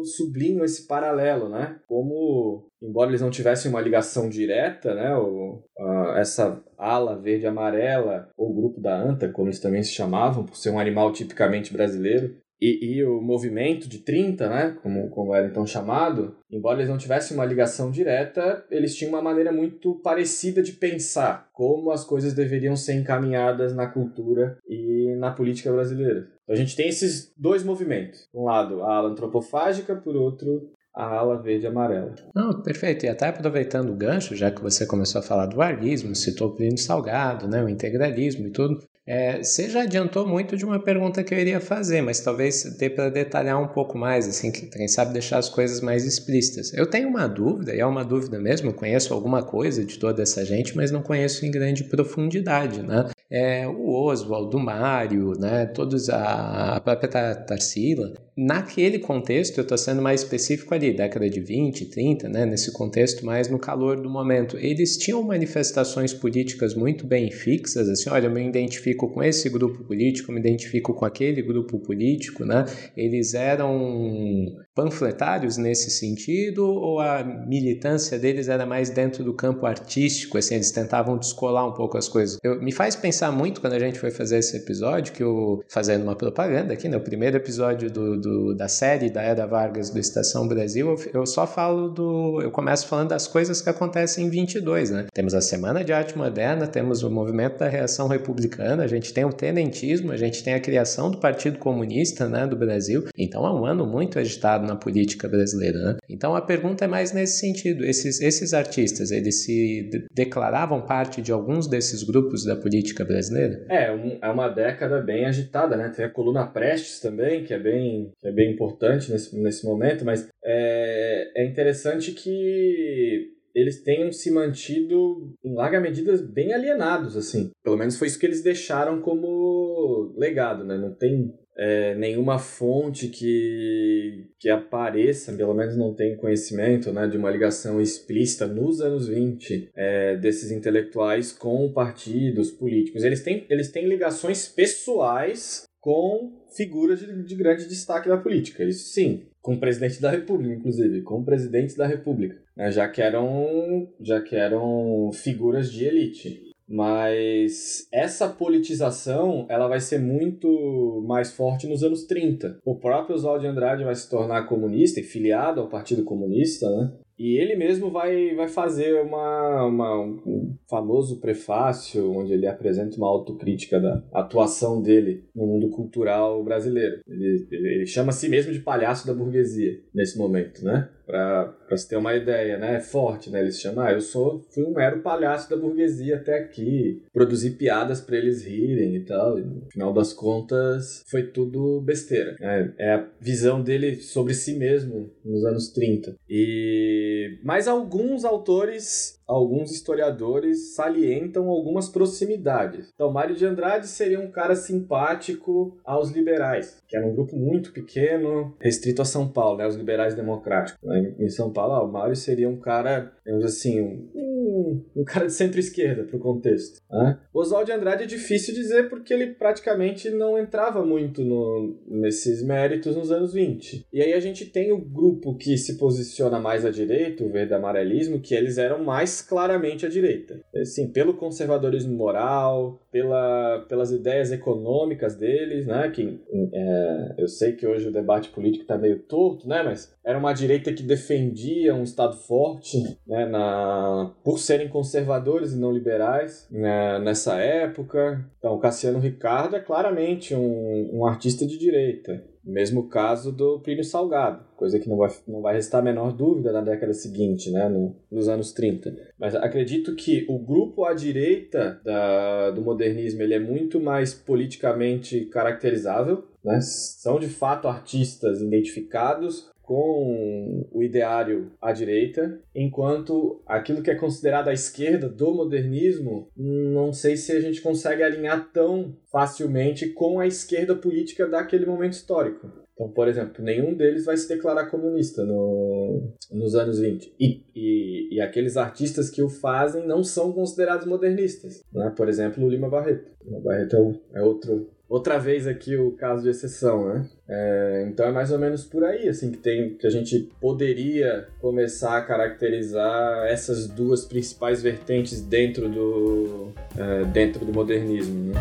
S4: sublinham esse paralelo, né? Como, embora eles não tivessem uma ligação direta, né? O, a, essa ala verde-amarela, ou grupo da anta, como eles também se chamavam, por ser um animal tipicamente brasileiro, e, e, o movimento de 30, né, como, como era então chamado, embora eles não tivessem uma ligação direta, eles tinham uma maneira muito parecida de pensar como as coisas deveriam ser encaminhadas na cultura e na política brasileira. Então a gente tem esses dois movimentos. Um lado, a ala antropofágica, por outro, a ala verde e amarela.
S3: Não, perfeito. E até aproveitando o gancho, já que você começou a falar do varguismo, citou o Plínio Salgado, né, o integralismo e tudo, é, você já adiantou muito de uma pergunta que eu iria fazer, mas talvez dê para detalhar um pouco mais, assim, quem sabe deixar as coisas mais explícitas. Eu tenho uma dúvida, e é uma dúvida mesmo, conheço alguma coisa de toda essa gente, mas não conheço em grande profundidade, né? É, o Oswald, o Mário, né, todos a, a própria Tarsila, naquele contexto, eu estou sendo mais específico ali, década de 20, 30, né, nesse contexto mais no calor do momento, eles tinham manifestações políticas muito bem fixas, assim, olha, eu me identifico com esse grupo político, eu me identifico com aquele grupo político, né, eles eram panfletários nesse sentido ou a militância deles era mais dentro do campo artístico, assim, eles tentavam descolar um pouco as coisas. Eu, me faz pensar muito quando a gente foi fazer esse episódio, que eu, fazendo uma propaganda aqui, né, o primeiro episódio do do, da série da Era Vargas do Estação Brasil, eu, eu só falo do. Eu começo falando das coisas que acontecem em 22, né? Temos a Semana de Arte Moderna, temos o movimento da reação republicana, a gente tem o tenentismo, a gente tem a criação do Partido Comunista né, do Brasil. Então é um ano muito agitado na política brasileira. Né? Então a pergunta é mais nesse sentido: esses, esses artistas, eles se declaravam parte de alguns desses grupos da política brasileira?
S4: É, um, é uma década bem agitada, né? Tem a coluna Prestes também, que é bem que é bem importante nesse, nesse momento, mas é, é interessante que eles tenham se mantido, em larga medida, bem alienados, assim. Pelo menos foi isso que eles deixaram como legado, né? Não tem é, nenhuma fonte que, que apareça, pelo menos não tem conhecimento, né, de uma ligação explícita nos anos 20 é, desses intelectuais com partidos políticos. Eles têm, eles têm ligações pessoais com figuras de, de grande destaque da política. Isso sim, com o presidente da República, inclusive, com presidentes da República, né, já que eram já que eram figuras de elite. Mas essa politização ela vai ser muito mais forte nos anos 30. O próprio Oswald de Andrade vai se tornar comunista e filiado ao Partido Comunista, né? E ele mesmo vai, vai fazer uma, uma, um famoso prefácio onde ele apresenta uma autocrítica da atuação dele no mundo cultural brasileiro. Ele, ele chama a si mesmo de palhaço da burguesia nesse momento, né? Para se ter uma ideia, né? É forte, né? Eles chamam, ah, eu sou, fui um mero palhaço da burguesia até aqui, produzi piadas para eles rirem e tal. E no final das contas, foi tudo besteira. É, é a visão dele sobre si mesmo nos anos 30. E... Mas alguns autores alguns historiadores salientam algumas proximidades. Então, Mário de Andrade seria um cara simpático aos liberais, que era um grupo muito pequeno, restrito a São Paulo, né, os liberais democráticos. Em São Paulo, ah, o Mário seria um cara, digamos assim, um, um cara de centro-esquerda para o contexto. Né? Oswald de Andrade é difícil dizer porque ele praticamente não entrava muito no, nesses méritos nos anos 20. E aí a gente tem o grupo que se posiciona mais à direita, o verde amarelismo, que eles eram mais claramente à direita. Assim, pelo conservadorismo moral, pela, pelas ideias econômicas deles, né? Que é, eu sei que hoje o debate político está meio torto, né? Mas era uma direita que defendia um Estado forte, né? Na, por serem conservadores e não liberais né, nessa época. Então, Cassiano Ricardo é claramente um, um artista de direita. Mesmo caso do Plínio Salgado, coisa que não vai, não vai restar a menor dúvida na década seguinte, né, no, nos anos 30. Mas acredito que o grupo à direita da, do modernismo ele é muito mais politicamente caracterizável, né? são de fato artistas identificados com o ideário à direita, enquanto aquilo que é considerado a esquerda do modernismo, não sei se a gente consegue alinhar tão facilmente com a esquerda política daquele momento histórico. Então, por exemplo, nenhum deles vai se declarar comunista no, nos anos 20. E, e, e, aqueles artistas que o fazem não são considerados modernistas. Né? Por exemplo, o Lima Barreto. O Lima Barreto é, o, é outro outra vez aqui o caso de exceção, né? É, então é mais ou menos por aí, assim, que tem que a gente poderia começar a caracterizar essas duas principais vertentes dentro do é, dentro do modernismo. Né?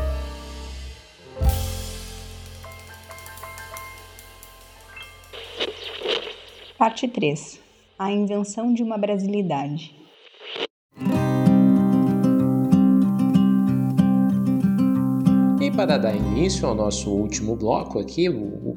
S1: Parte 3. A invenção de uma brasilidade.
S3: Para dar início ao nosso último bloco aqui,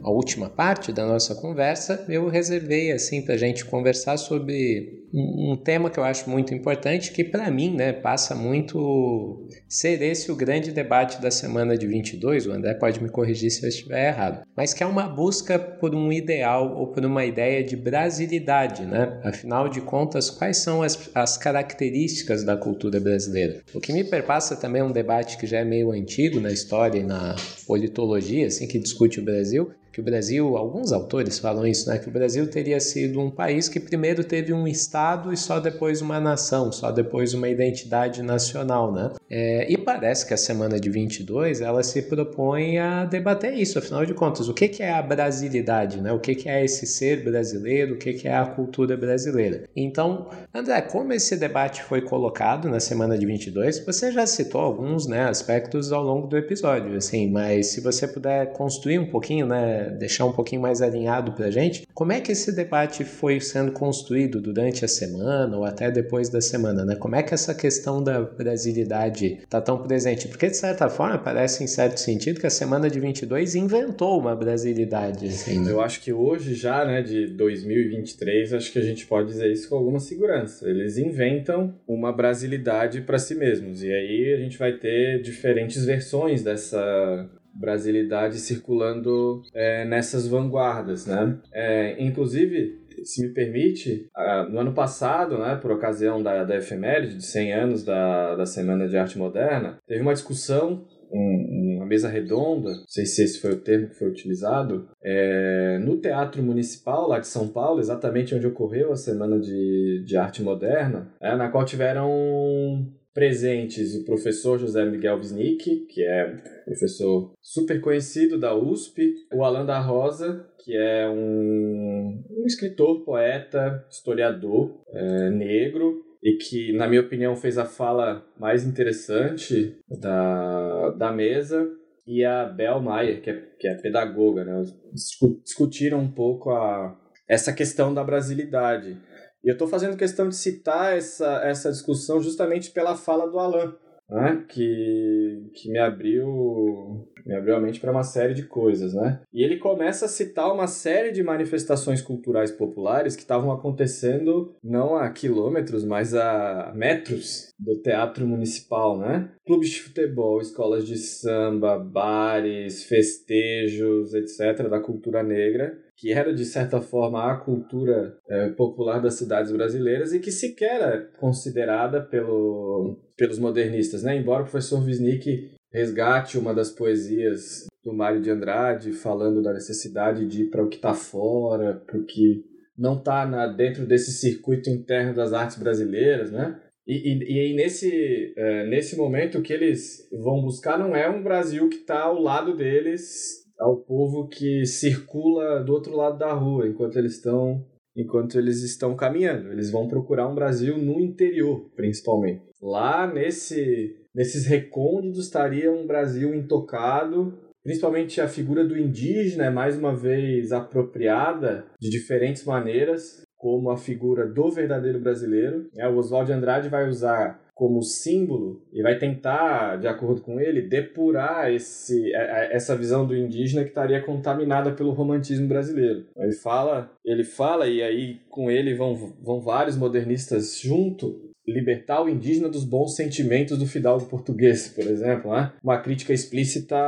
S3: a última parte da nossa conversa, eu reservei assim para a gente conversar sobre um, tema que eu acho muito importante, que para mim né, passa muito ser esse o grande debate da semana de 22. O André pode me corrigir se eu estiver errado, mas que é uma busca por um ideal ou por uma ideia de brasilidade, né? Afinal de contas, quais são as, as características da cultura brasileira? O que me perpassa também é um debate que já é meio antigo na história e na politologia, assim, que discute o Brasil, que o Brasil, alguns autores falam isso, né, que o Brasil teria sido um país que primeiro teve um estado e só depois uma nação, só depois uma identidade nacional, né? É, e parece que a semana de 22 ela se propõe a debater isso, afinal de contas, o que, que é a brasilidade, né? O que, que é esse ser brasileiro, o que, que é a cultura brasileira? Então, André, como esse debate foi colocado na semana de 22, você já citou alguns, né, aspectos ao longo do episódio, assim, mas se você puder construir um pouquinho, né, deixar um pouquinho mais alinhado para a gente, como é que esse debate foi sendo construído durante a semana ou até depois da semana, né? Como é que essa questão da brasilidade está tão presente? Porque, de certa forma, parece, em certo sentido, que a semana de 22 inventou uma brasilidade. Assim,
S4: né? Eu acho que hoje, já, né, de 2023, acho que a gente pode dizer isso com alguma segurança. Eles inventam uma brasilidade para si mesmos. E aí a gente vai ter diferentes versões dessa brasilidade circulando é, nessas vanguardas, né? É, inclusive, se me permite, no ano passado, né, por ocasião da, da efeméride de 100 anos da, da Semana de Arte Moderna, teve uma discussão um, uma mesa redonda, não sei se esse foi o termo que foi utilizado, é, no Teatro Municipal lá de São Paulo, exatamente onde ocorreu a Semana de, de Arte Moderna, é, na qual tiveram presentes o professor José Miguel Wisnik, que é professor super conhecido da USP, o Alan da Rosa, que é um, um escritor, poeta, historiador é, negro, e que, na minha opinião, fez a fala mais interessante da, da mesa, e a Bel Maier, que é, que é pedagoga, né? discutiram um pouco a, essa questão da brasilidade. E eu estou fazendo questão de citar essa, essa discussão justamente pela fala do Alan, né? que, que me abriu me abriu a mente para uma série de coisas, né? E ele começa a citar uma série de manifestações culturais populares que estavam acontecendo não a quilômetros, mas a metros do teatro municipal, né? Clubes de futebol, escolas de samba, bares, festejos, etc., da cultura negra, que era de certa forma a cultura é, popular das cidades brasileiras e que sequer era considerada pelo, pelos modernistas, né? Embora o professor Wisnik resgate uma das poesias do Mário de Andrade falando da necessidade de ir para o que está fora, para o que não está dentro desse circuito interno das artes brasileiras, né? E, e, e nesse, é, nesse momento o que eles vão buscar não é um Brasil que está ao lado deles ao povo que circula do outro lado da rua enquanto eles estão enquanto eles estão caminhando. Eles vão procurar um Brasil no interior, principalmente. Lá nesse nesses recônditos estaria um Brasil intocado, principalmente a figura do indígena é mais uma vez apropriada de diferentes maneiras, como a figura do verdadeiro brasileiro. É, o Oswald de Andrade vai usar como símbolo e vai tentar, de acordo com ele, depurar esse, essa visão do indígena que estaria contaminada pelo romantismo brasileiro. Ele fala, ele fala e aí com ele vão, vão vários modernistas junto libertar o indígena dos bons sentimentos do fidalgo português, por exemplo, né? Uma crítica explícita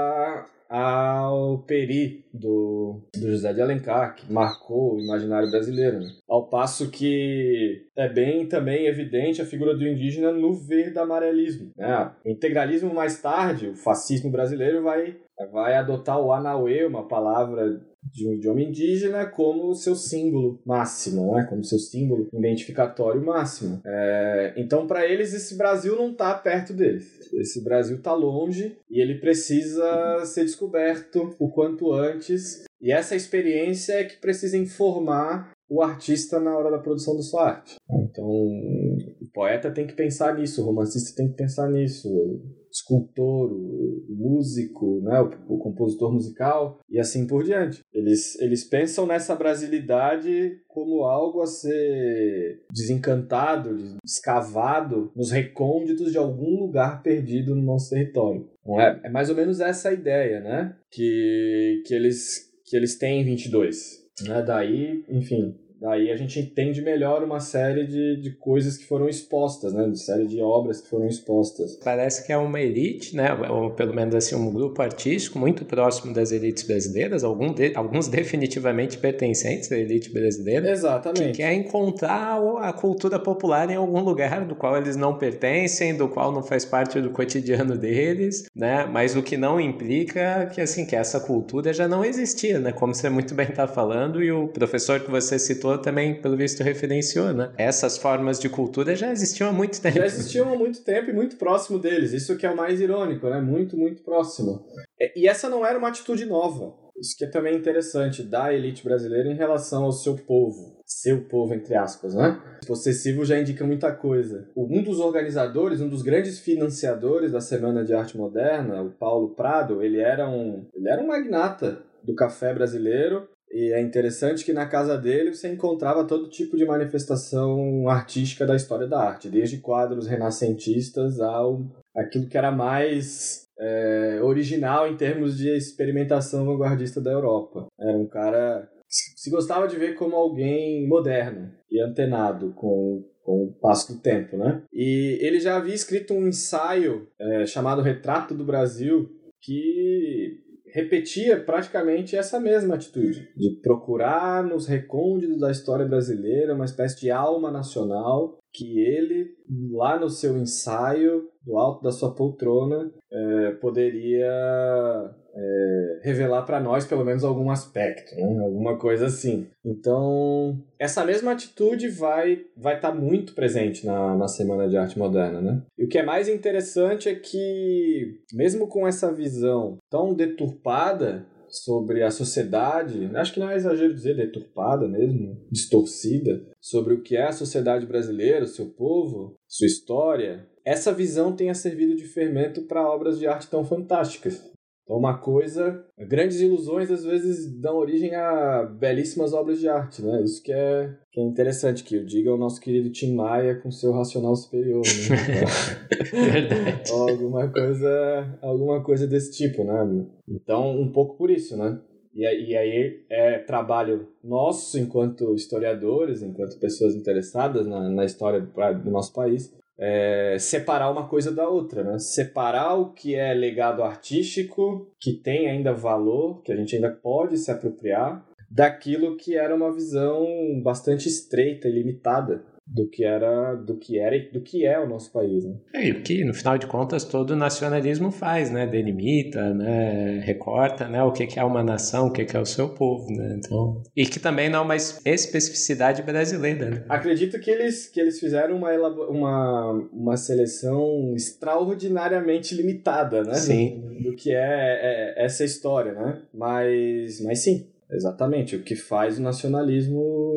S4: ao Peri do, do José de Alencar, que marcou o imaginário brasileiro. Né? Ao passo que é bem também evidente a figura do indígena no verde-amarelismo. Né? O integralismo mais tarde, o fascismo brasileiro vai, vai adotar o Anauê, uma palavra de um idioma indígena como seu símbolo máximo, né? como seu símbolo identificatório máximo. É, então, para eles, esse Brasil não está perto deles. Esse Brasil está longe e ele precisa ser descoberto o quanto antes. E essa experiência é que precisa informar o artista na hora da produção da sua arte. Então, o poeta tem que pensar nisso, o romancista tem que pensar nisso, escultor, o músico, né, o, o, compositor musical e assim por diante. Eles, eles pensam nessa brasilidade como algo a ser desencantado, escavado nos recônditos de algum lugar perdido no nosso território. Não é? é mais ou menos essa a ideia, né? Que, que, eles, que eles têm em 22. Né? Daí, enfim, Daí a gente entende melhor uma série de, de coisas que foram expostas, né? De série de obras que foram expostas.
S3: Parece que é uma elite, né? Ou pelo menos assim, um grupo artístico muito próximo das elites brasileiras, algum de, alguns definitivamente pertencentes à elite brasileira.
S4: Exatamente.
S3: Que quer encontrar a cultura popular em algum lugar do qual eles não pertencem, do qual não faz parte do cotidiano deles, né? Mas o que não implica que, assim, que essa cultura já não existia, né? Como você muito bem está falando e o professor que você citou também, pelo visto, referenciou, né? Essas formas de cultura já existiam há muito tempo.
S4: Já existiam há muito tempo e muito próximo deles. Isso que é o mais irônico, né? Muito, muito próximo. E essa não era uma atitude nova. Isso que é também interessante da elite brasileira em relação ao seu povo. Seu povo, entre aspas, né? Possessivo já indica muita coisa. Um dos organizadores, um dos grandes financiadores da Semana de Arte Moderna, o Paulo Prado, ele era um, ele era um magnata do café brasileiro e é interessante que na casa dele você encontrava todo tipo de manifestação artística da história da arte, desde quadros renascentistas ao aquilo que era mais é, original em termos de experimentação vanguardista da Europa. Era um cara que se gostava de ver como alguém moderno e antenado com, com o passo do tempo, né? E ele já havia escrito um ensaio é, chamado Retrato do Brasil que repetia praticamente essa mesma atitude, de procurar nos recônditos da história brasileira uma espécie de alma nacional que ele, lá no seu ensaio, do alto da sua poltrona, é, poderia é, revelar para nós pelo menos algum aspecto, né? alguma coisa assim. Então, essa mesma atitude vai vai estar tá muito presente na, na Semana de Arte Moderna. Né? E o que é mais interessante é que, mesmo com essa visão tão deturpada, sobre a sociedade, acho que não é exagero dizer deturpada mesmo, distorcida, sobre o que é a sociedade brasileira, o seu povo, sua história, essa visão tenha servido de fermento para obras de arte tão fantásticas. Então, uma coisa, grandes ilusões às vezes dão origem a belíssimas obras de arte, né? Isso que é, que é interessante, que eu diga ao nosso querido Tim Maia com seu racional superior, né?
S3: Verdade.
S4: alguma coisa, alguma coisa desse tipo, né? Então, um pouco por isso, né? E, e aí é trabalho nosso, enquanto historiadores, enquanto pessoas interessadas na, na história do nosso país, é, separar uma coisa da outra, né? Separar o que é legado artístico, que tem ainda valor, que a gente ainda pode se apropriar, daquilo que era uma visão bastante estreita e limitada do que era do que era e do que é o nosso país né?
S3: É, e o que no final de contas todo nacionalismo faz né? Delimita né? Recorta né? O que é uma nação o que é o seu povo né? Então e que também não é uma especificidade brasileira né?
S4: acredito que eles que eles fizeram uma uma, uma seleção extraordinariamente limitada né?
S3: Sim.
S4: do, do que é, é essa história né? Mas mas sim Exatamente, o que faz o nacionalismo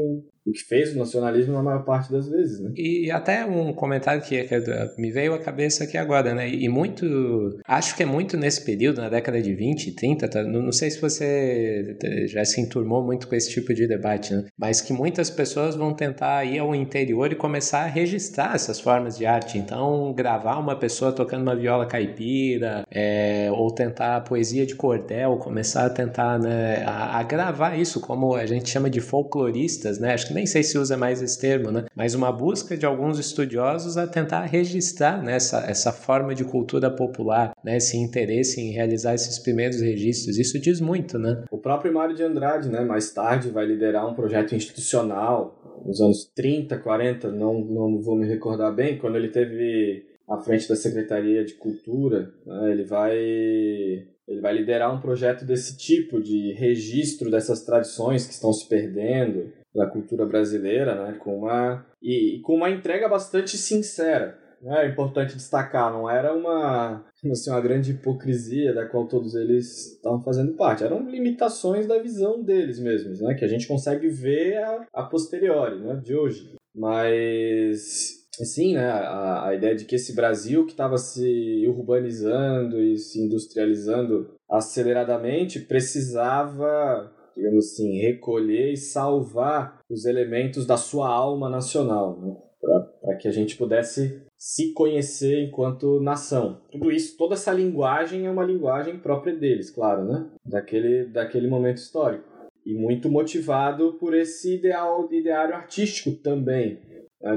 S4: o que fez o nacionalismo na maior parte das vezes, né?
S3: E até um comentário que, que me veio à cabeça aqui agora, né? E muito, acho que é muito nesse período, na década de 20, 30, tá? não, não, sei se você já se enturmou muito com esse tipo de debate, né? Mas que muitas pessoas vão tentar ir ao interior e começar a registrar essas formas de arte. Então, gravar uma pessoa tocando uma viola caipira, é, ou tentar poesia de cordel, começar a tentar, né, a, a gravar isso como a gente chama de folcloristas, né? Acho que nem sei se usa mais esse termo, né? Mas uma busca de alguns estudiosos a tentar registrar né, essa, essa forma de cultura popular, né? Esse interesse em realizar esses primeiros registros. Isso diz muito, né?
S4: O próprio Mário de Andrade, né? Mais tarde vai liderar um projeto institucional nos anos 30, 40, não, não vou me recordar bem, quando ele teve à frente da Secretaria de Cultura, né, ele vai ele vai liderar um projeto desse tipo de registro dessas tradições que estão se perdendo, da cultura brasileira, né? Com uma e, e com uma entrega bastante sincera. Né? É importante destacar, não era uma assim, uma grande hipocrisia da qual todos eles estavam fazendo parte. Eram limitações da visão deles mesmos, né? Que a gente consegue ver a, a posteriori, né? De hoje. Mas sim, né, a, a ideia de que esse Brasil que estava se urbanizando e se industrializando aceleradamente precisava digamos assim, recolher e salvar os elementos da sua alma nacional, né? para que a gente pudesse se conhecer enquanto nação. Tudo isso, toda essa linguagem é uma linguagem própria deles, claro, né? Daquele, daquele momento histórico. E muito motivado por esse ideal, ideário artístico também,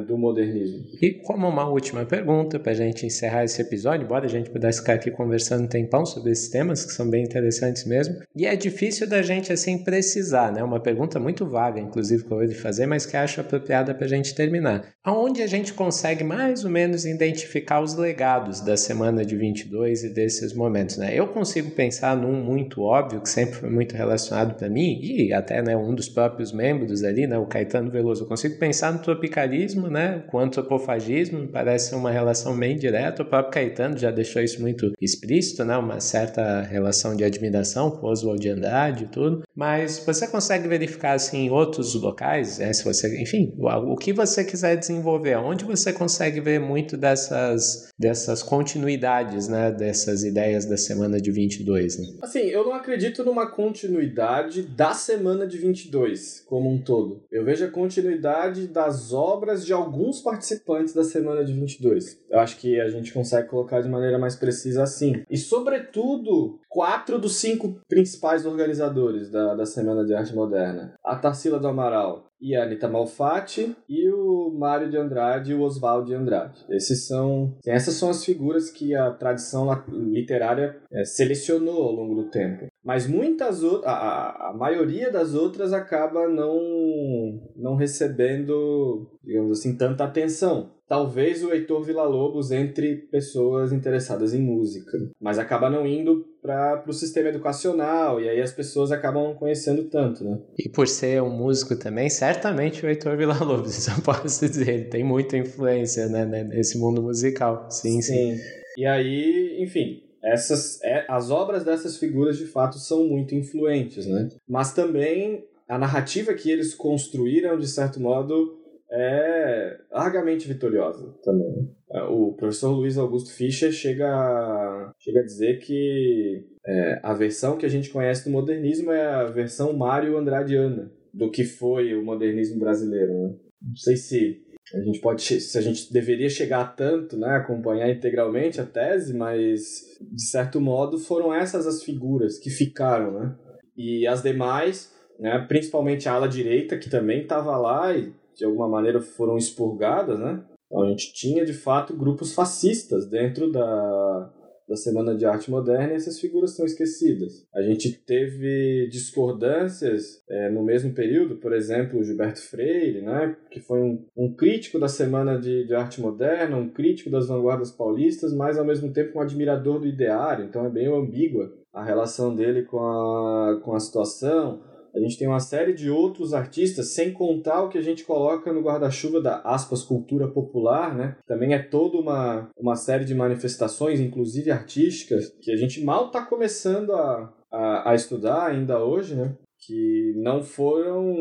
S4: do modernismo.
S3: E como uma última pergunta, para a gente encerrar esse episódio, embora a gente pudesse ficar aqui conversando um tempão sobre esses temas, que são bem interessantes mesmo, e é difícil da gente assim precisar, né? Uma pergunta muito vaga, inclusive, que eu vou fazer, mas que acho apropriada para a gente terminar. Aonde a gente consegue mais ou menos identificar os legados da semana de 22 e desses momentos, né? Eu consigo pensar num muito óbvio, que sempre foi muito relacionado para mim, e até né, um dos próprios membros ali, né, o Caetano Veloso, eu consigo pensar no tropicalismo né, com o antropofagismo, parece uma relação bem direta. O próprio Caetano já deixou isso muito explícito, né, uma certa relação de admiração com Oswald de Andrade e tudo. Mas você consegue verificar assim em outros locais, né, se você, enfim, o, o que você quiser desenvolver, onde você consegue ver muito dessas dessas continuidades, né, dessas ideias da semana de 22, né?
S4: Assim, eu não acredito numa continuidade da semana de 22 como um todo. Eu vejo a continuidade das obras de alguns participantes da semana de 22. Eu acho que a gente consegue colocar de maneira mais precisa assim. E, sobretudo, quatro dos cinco principais organizadores da, da Semana de Arte Moderna. A Tarsila do Amaral, e a Anitta Malfatti e o Mário de Andrade e o Oswaldo de Andrade. Esses são, essas são as figuras que a tradição literária é, selecionou ao longo do tempo. Mas muitas outras, a, a maioria das outras acaba não, não recebendo, digamos assim, tanta atenção. Talvez o Heitor Villa-Lobos entre pessoas interessadas em música, mas acaba não indo para o sistema educacional, e aí as pessoas acabam não conhecendo tanto, né?
S3: E por ser um músico também, certamente o Heitor Villa-Lobos, isso eu posso dizer, ele tem muita influência né, nesse mundo musical, sim, sim. sim.
S4: E aí, enfim, essas é, as obras dessas figuras de fato são muito influentes, né? Mas também a narrativa que eles construíram de certo modo é largamente vitoriosa também. É, o professor Luiz Augusto Fischer chega a, chega a dizer que é, a versão que a gente conhece do modernismo é a versão Mário Andradiana do que foi o modernismo brasileiro. Né? Não sei se a gente pode se a gente deveria chegar a tanto, né, acompanhar integralmente a tese, mas de certo modo foram essas as figuras que ficaram, né? E as demais, né, principalmente a ala direita que também estava lá e de alguma maneira foram expurgadas, né? Então a gente tinha de fato grupos fascistas dentro da da Semana de Arte Moderna e essas figuras são esquecidas. A gente teve discordâncias é, no mesmo período, por exemplo, o Gilberto Freire, né, que foi um, um crítico da Semana de, de, Arte Moderna, um crítico das vanguardas paulistas, mas ao mesmo tempo um admirador do ideário, então é bem ambígua a relação dele com a, com a situação. A gente tem uma série de outros artistas, sem contar o que a gente coloca no guarda-chuva da aspas cultura popular, né? Também é toda uma, uma série de manifestações, inclusive artísticas, que a gente mal está começando a, a, a, estudar ainda hoje, né? que não foram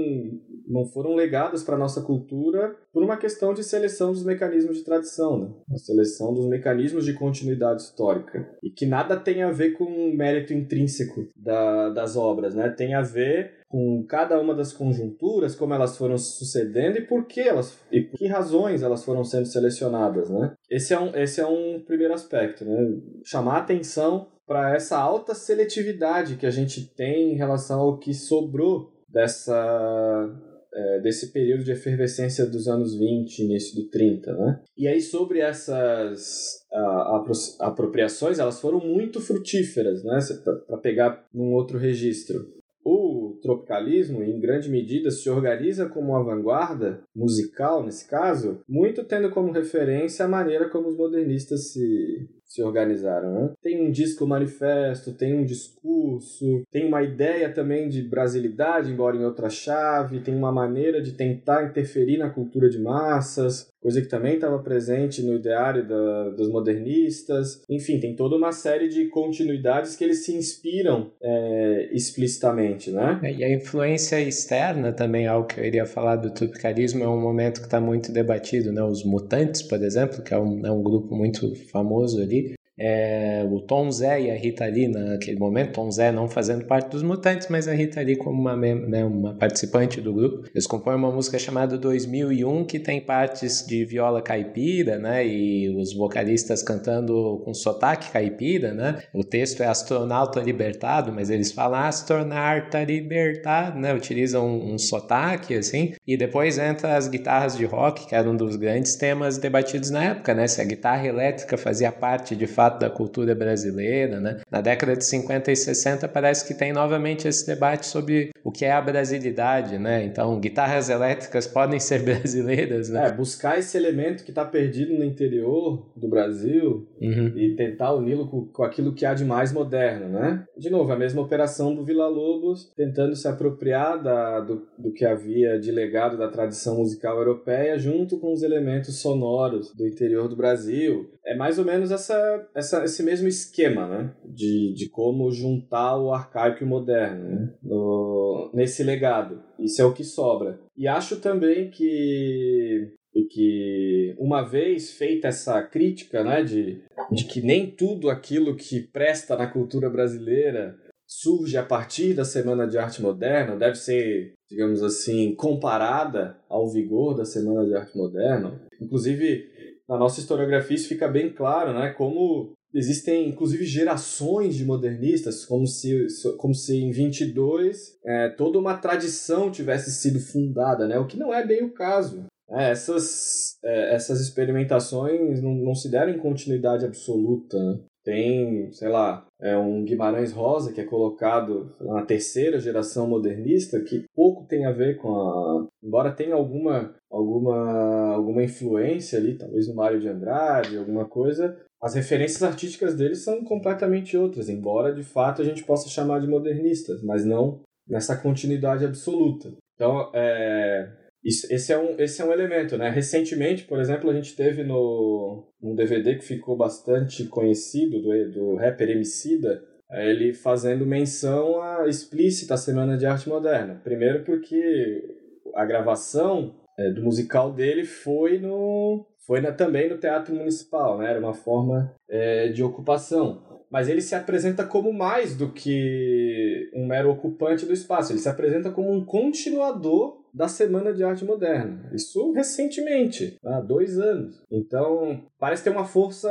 S4: não foram legadas para nossa cultura por uma questão de seleção dos mecanismos de tradição, né? a seleção dos mecanismos de continuidade histórica e que nada tem a ver com o mérito intrínseco da, das obras, né? Tem a ver com cada uma das conjunturas, como elas foram sucedendo e por que elas e por que razões elas foram sendo selecionadas, né? Esse é um esse é um primeiro aspecto, né? Chamar atenção para essa alta seletividade que a gente tem em relação ao que sobrou dessa é, desse período de efervescência dos anos 20, início do 30, né? E aí sobre essas a, apropriações, elas foram muito frutíferas, né? Para pegar num outro registro. O tropicalismo, em grande medida, se organiza como uma vanguarda musical, nesse caso, muito tendo como referência a maneira como os modernistas se, se organizaram. Né? Tem um disco manifesto, tem um discurso, tem uma ideia também de brasilidade, embora em outra chave, tem uma maneira de tentar interferir na cultura de massas, coisa que também estava presente no ideário da, dos modernistas. Enfim, tem toda uma série de continuidades que eles se inspiram é, explicitamente, né?
S3: É, e a influência externa também, algo que eu iria falar do tropicalismo, é um momento que está muito debatido, né? Os Mutantes, por exemplo, que é um, é um grupo muito famoso ali, é, o Tom Zé e a Rita Lee naquele momento, Tom Zé não fazendo parte dos Mutantes, mas a Rita Lee como uma, né, uma participante do grupo. Eles compõem uma música chamada 2001 que tem partes de viola caipira, né, e os vocalistas cantando com sotaque caipira, né. O texto é astronauta libertado, mas eles falam astronauta libertado, né, utilizam um, um sotaque assim, e depois entra as guitarras de rock, que era um dos grandes temas debatidos na época, né, se a guitarra elétrica fazia parte de fato fato da cultura brasileira, né? Na década de 50 e 60 parece que tem novamente esse debate sobre o que é a brasilidade, né? Então, guitarras elétricas podem ser brasileiras, né?
S4: É, buscar esse elemento que está perdido no interior do Brasil uhum. e tentar uni-lo com, com aquilo que há de mais moderno, né? De novo, a mesma operação do Vila Lobos, tentando se apropriar da, do, do que havia de legado da tradição musical europeia junto com os elementos sonoros do interior do Brasil. É mais ou menos essa, essa, esse mesmo esquema, né? De, de como juntar o arcaico e o moderno né? no, nesse legado. Isso é o que sobra. E acho também que que uma vez feita essa crítica, né, de, de que nem tudo aquilo que presta na cultura brasileira surge a partir da Semana de Arte Moderna, deve ser, digamos assim, comparada ao vigor da Semana de Arte Moderna. Inclusive, na nossa historiografia isso fica bem claro, né? Como existem, inclusive, gerações de modernistas, como se, como se em 22 é, toda uma tradição tivesse sido fundada, né? O que não é bem o caso. É, essas, é, essas experimentações não, não se deram em continuidade absoluta, né? Tem, sei lá, é um Guimarães Rosa que é colocado na terceira geração modernista, que pouco tem a ver com a. Embora tenha alguma, alguma, alguma influência ali, talvez no Mário de Andrade, alguma coisa, as referências artísticas deles são completamente outras, embora de fato a gente possa chamar de modernistas, mas não nessa continuidade absoluta. Então, é, isso, esse, é um, esse é um elemento, né? Recentemente, por exemplo, a gente teve no um DVD que ficou bastante conhecido do, do rapper Emicida, é, ele fazendo menção à explícita Semana de Arte Moderna. Primeiro porque a gravação é, do musical dele foi no foi na, também no Teatro Municipal, né? Era uma forma é, de ocupação mas ele se apresenta como mais do que um mero ocupante do espaço. Ele se apresenta como um continuador da Semana de Arte Moderna. Isso recentemente, há dois anos. Então, parece ter uma força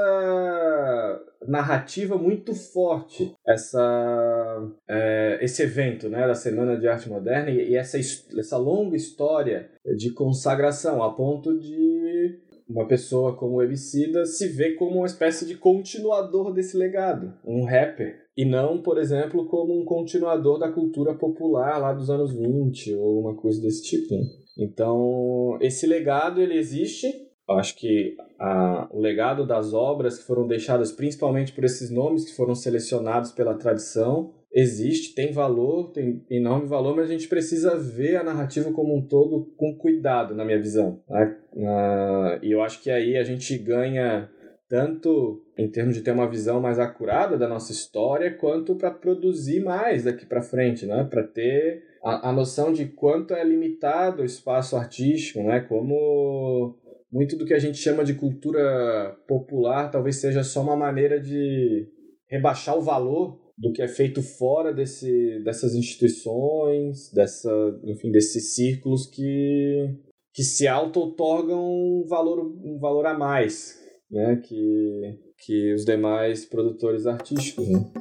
S4: narrativa muito forte essa, é, esse evento né, da Semana de Arte Moderna e, e essa, essa longa história de consagração, a ponto de uma pessoa como o Emicida se vê como uma espécie de continuador desse legado, um rapper, e não, por exemplo, como um continuador da cultura popular lá dos anos 20 ou uma coisa desse tipo. Então, esse legado ele existe. Eu acho que a, o legado das obras que foram deixadas principalmente por esses nomes que foram selecionados pela tradição existe, tem valor, tem enorme valor, mas a gente precisa ver a narrativa como um todo com cuidado, na minha visão. Né? Uh, e eu acho que aí a gente ganha tanto em termos de ter uma visão mais acurada da nossa história, quanto para produzir mais daqui para frente, né? para ter a, a noção de quanto é limitado o espaço artístico, né? como muito do que a gente chama de cultura popular talvez seja só uma maneira de rebaixar o valor do que é feito fora desse, dessas instituições, dessa, enfim, desses círculos que, que se auto-otorgam um valor, um valor a mais né, que, que os demais produtores artísticos. Né?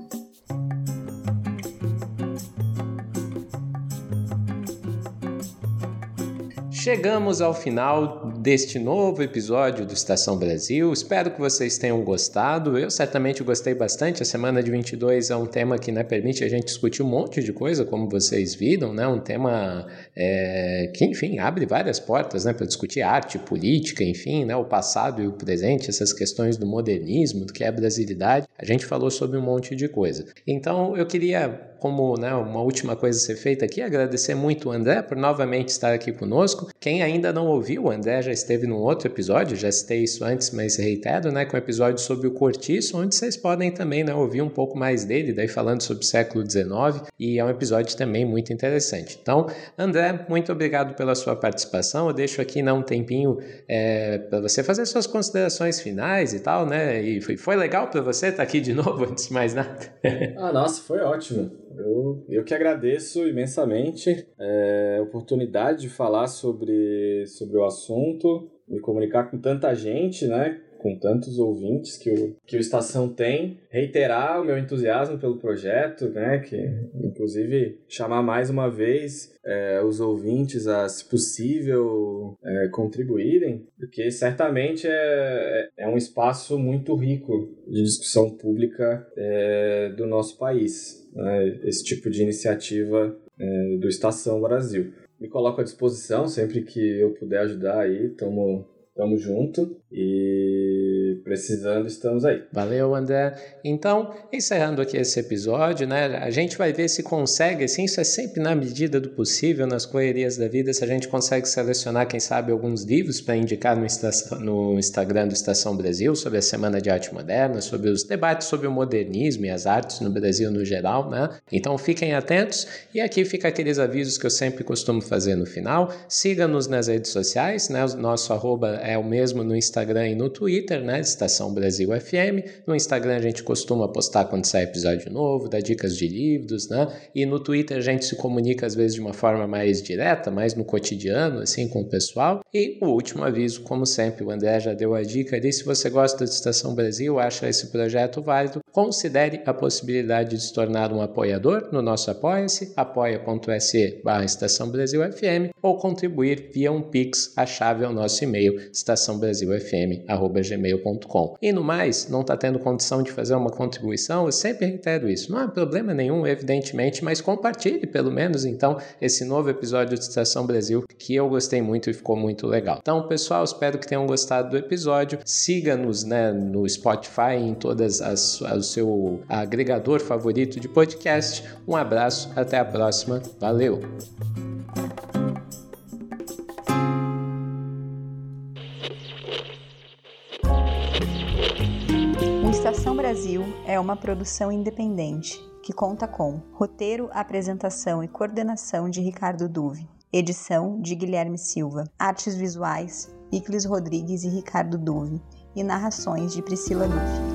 S3: Chegamos ao final deste novo episódio do Estação Brasil. Espero que vocês tenham gostado. Eu certamente gostei bastante. A semana de 22 é um tema que né, permite a gente discutir um monte de coisa, como vocês viram, né? Um tema é, que, enfim, abre várias portas, né, para discutir arte, política, enfim, né, o passado e o presente, essas questões do modernismo, do que é a brasilidade. A gente falou sobre um monte de coisa. Então, eu queria como né, uma última coisa a ser feita aqui, agradecer muito o André por novamente estar aqui conosco. Quem ainda não ouviu, o André já esteve num outro episódio, já citei isso antes, mas reitero, né, com o episódio sobre o cortiço, onde vocês podem também né, ouvir um pouco mais dele, daí falando sobre o século XIX, e é um episódio também muito interessante. Então, André, muito obrigado pela sua participação. Eu deixo aqui né, um tempinho é, para você fazer suas considerações finais e tal, né? E foi, foi legal para você estar aqui de novo, antes de mais nada?
S4: ah, nossa, foi ótimo. Eu, eu que agradeço imensamente é, a oportunidade de falar sobre, sobre o assunto, me comunicar com tanta gente, né? Com tantos ouvintes que o, que o Estação tem, reiterar o meu entusiasmo pelo projeto, né? Que, inclusive, chamar mais uma vez é, os ouvintes a, se possível, é, contribuírem, porque certamente é, é, é um espaço muito rico de discussão pública é, do nosso país né, esse tipo de iniciativa é, do Estação Brasil. Me coloco à disposição sempre que eu puder ajudar aí, estamos Tamo junto e precisando estamos aí.
S3: Valeu, André. Então, encerrando aqui esse episódio, né? A gente vai ver se consegue, assim, isso é sempre na medida do possível, nas correrias da vida, se a gente consegue selecionar, quem sabe, alguns livros para indicar no, estação, no Instagram do Estação Brasil sobre a Semana de Arte Moderna, sobre os debates sobre o modernismo e as artes no Brasil no geral, né? Então fiquem atentos e aqui fica aqueles avisos que eu sempre costumo fazer no final. Siga-nos nas redes sociais, né? O nosso arroba é o mesmo no Instagram e no Twitter, né? Estação Brasil FM. No Instagram a gente costuma postar quando sai episódio novo, dar dicas de livros, né? E no Twitter a gente se comunica às vezes de uma forma mais direta, mais no cotidiano, assim, com o pessoal. E o último aviso, como sempre, o André já deu a dica ali. Se você gosta da Estação Brasil, acha esse projeto válido, considere a possibilidade de se tornar um apoiador no nosso Apoia-se, apoia.se barra Estação Brasil FM, ou contribuir via um Pix, a chave é o nosso e-mail, estaçãobrasilfm.gmail.com. E no mais, não está tendo condição de fazer uma contribuição, eu sempre reitero isso. Não há problema nenhum, evidentemente, mas compartilhe pelo menos então esse novo episódio de Estação Brasil que eu gostei muito e ficou muito legal. Então, pessoal, espero que tenham gostado do episódio. Siga-nos né, no Spotify, em todas as o seu agregador favorito de podcast. Um abraço, até a próxima. Valeu!
S1: Estação Brasil é uma produção independente que conta com roteiro, apresentação e coordenação de Ricardo Duve, edição de Guilherme Silva, artes visuais, Iclis Rodrigues e Ricardo Duve, e narrações de Priscila Duve.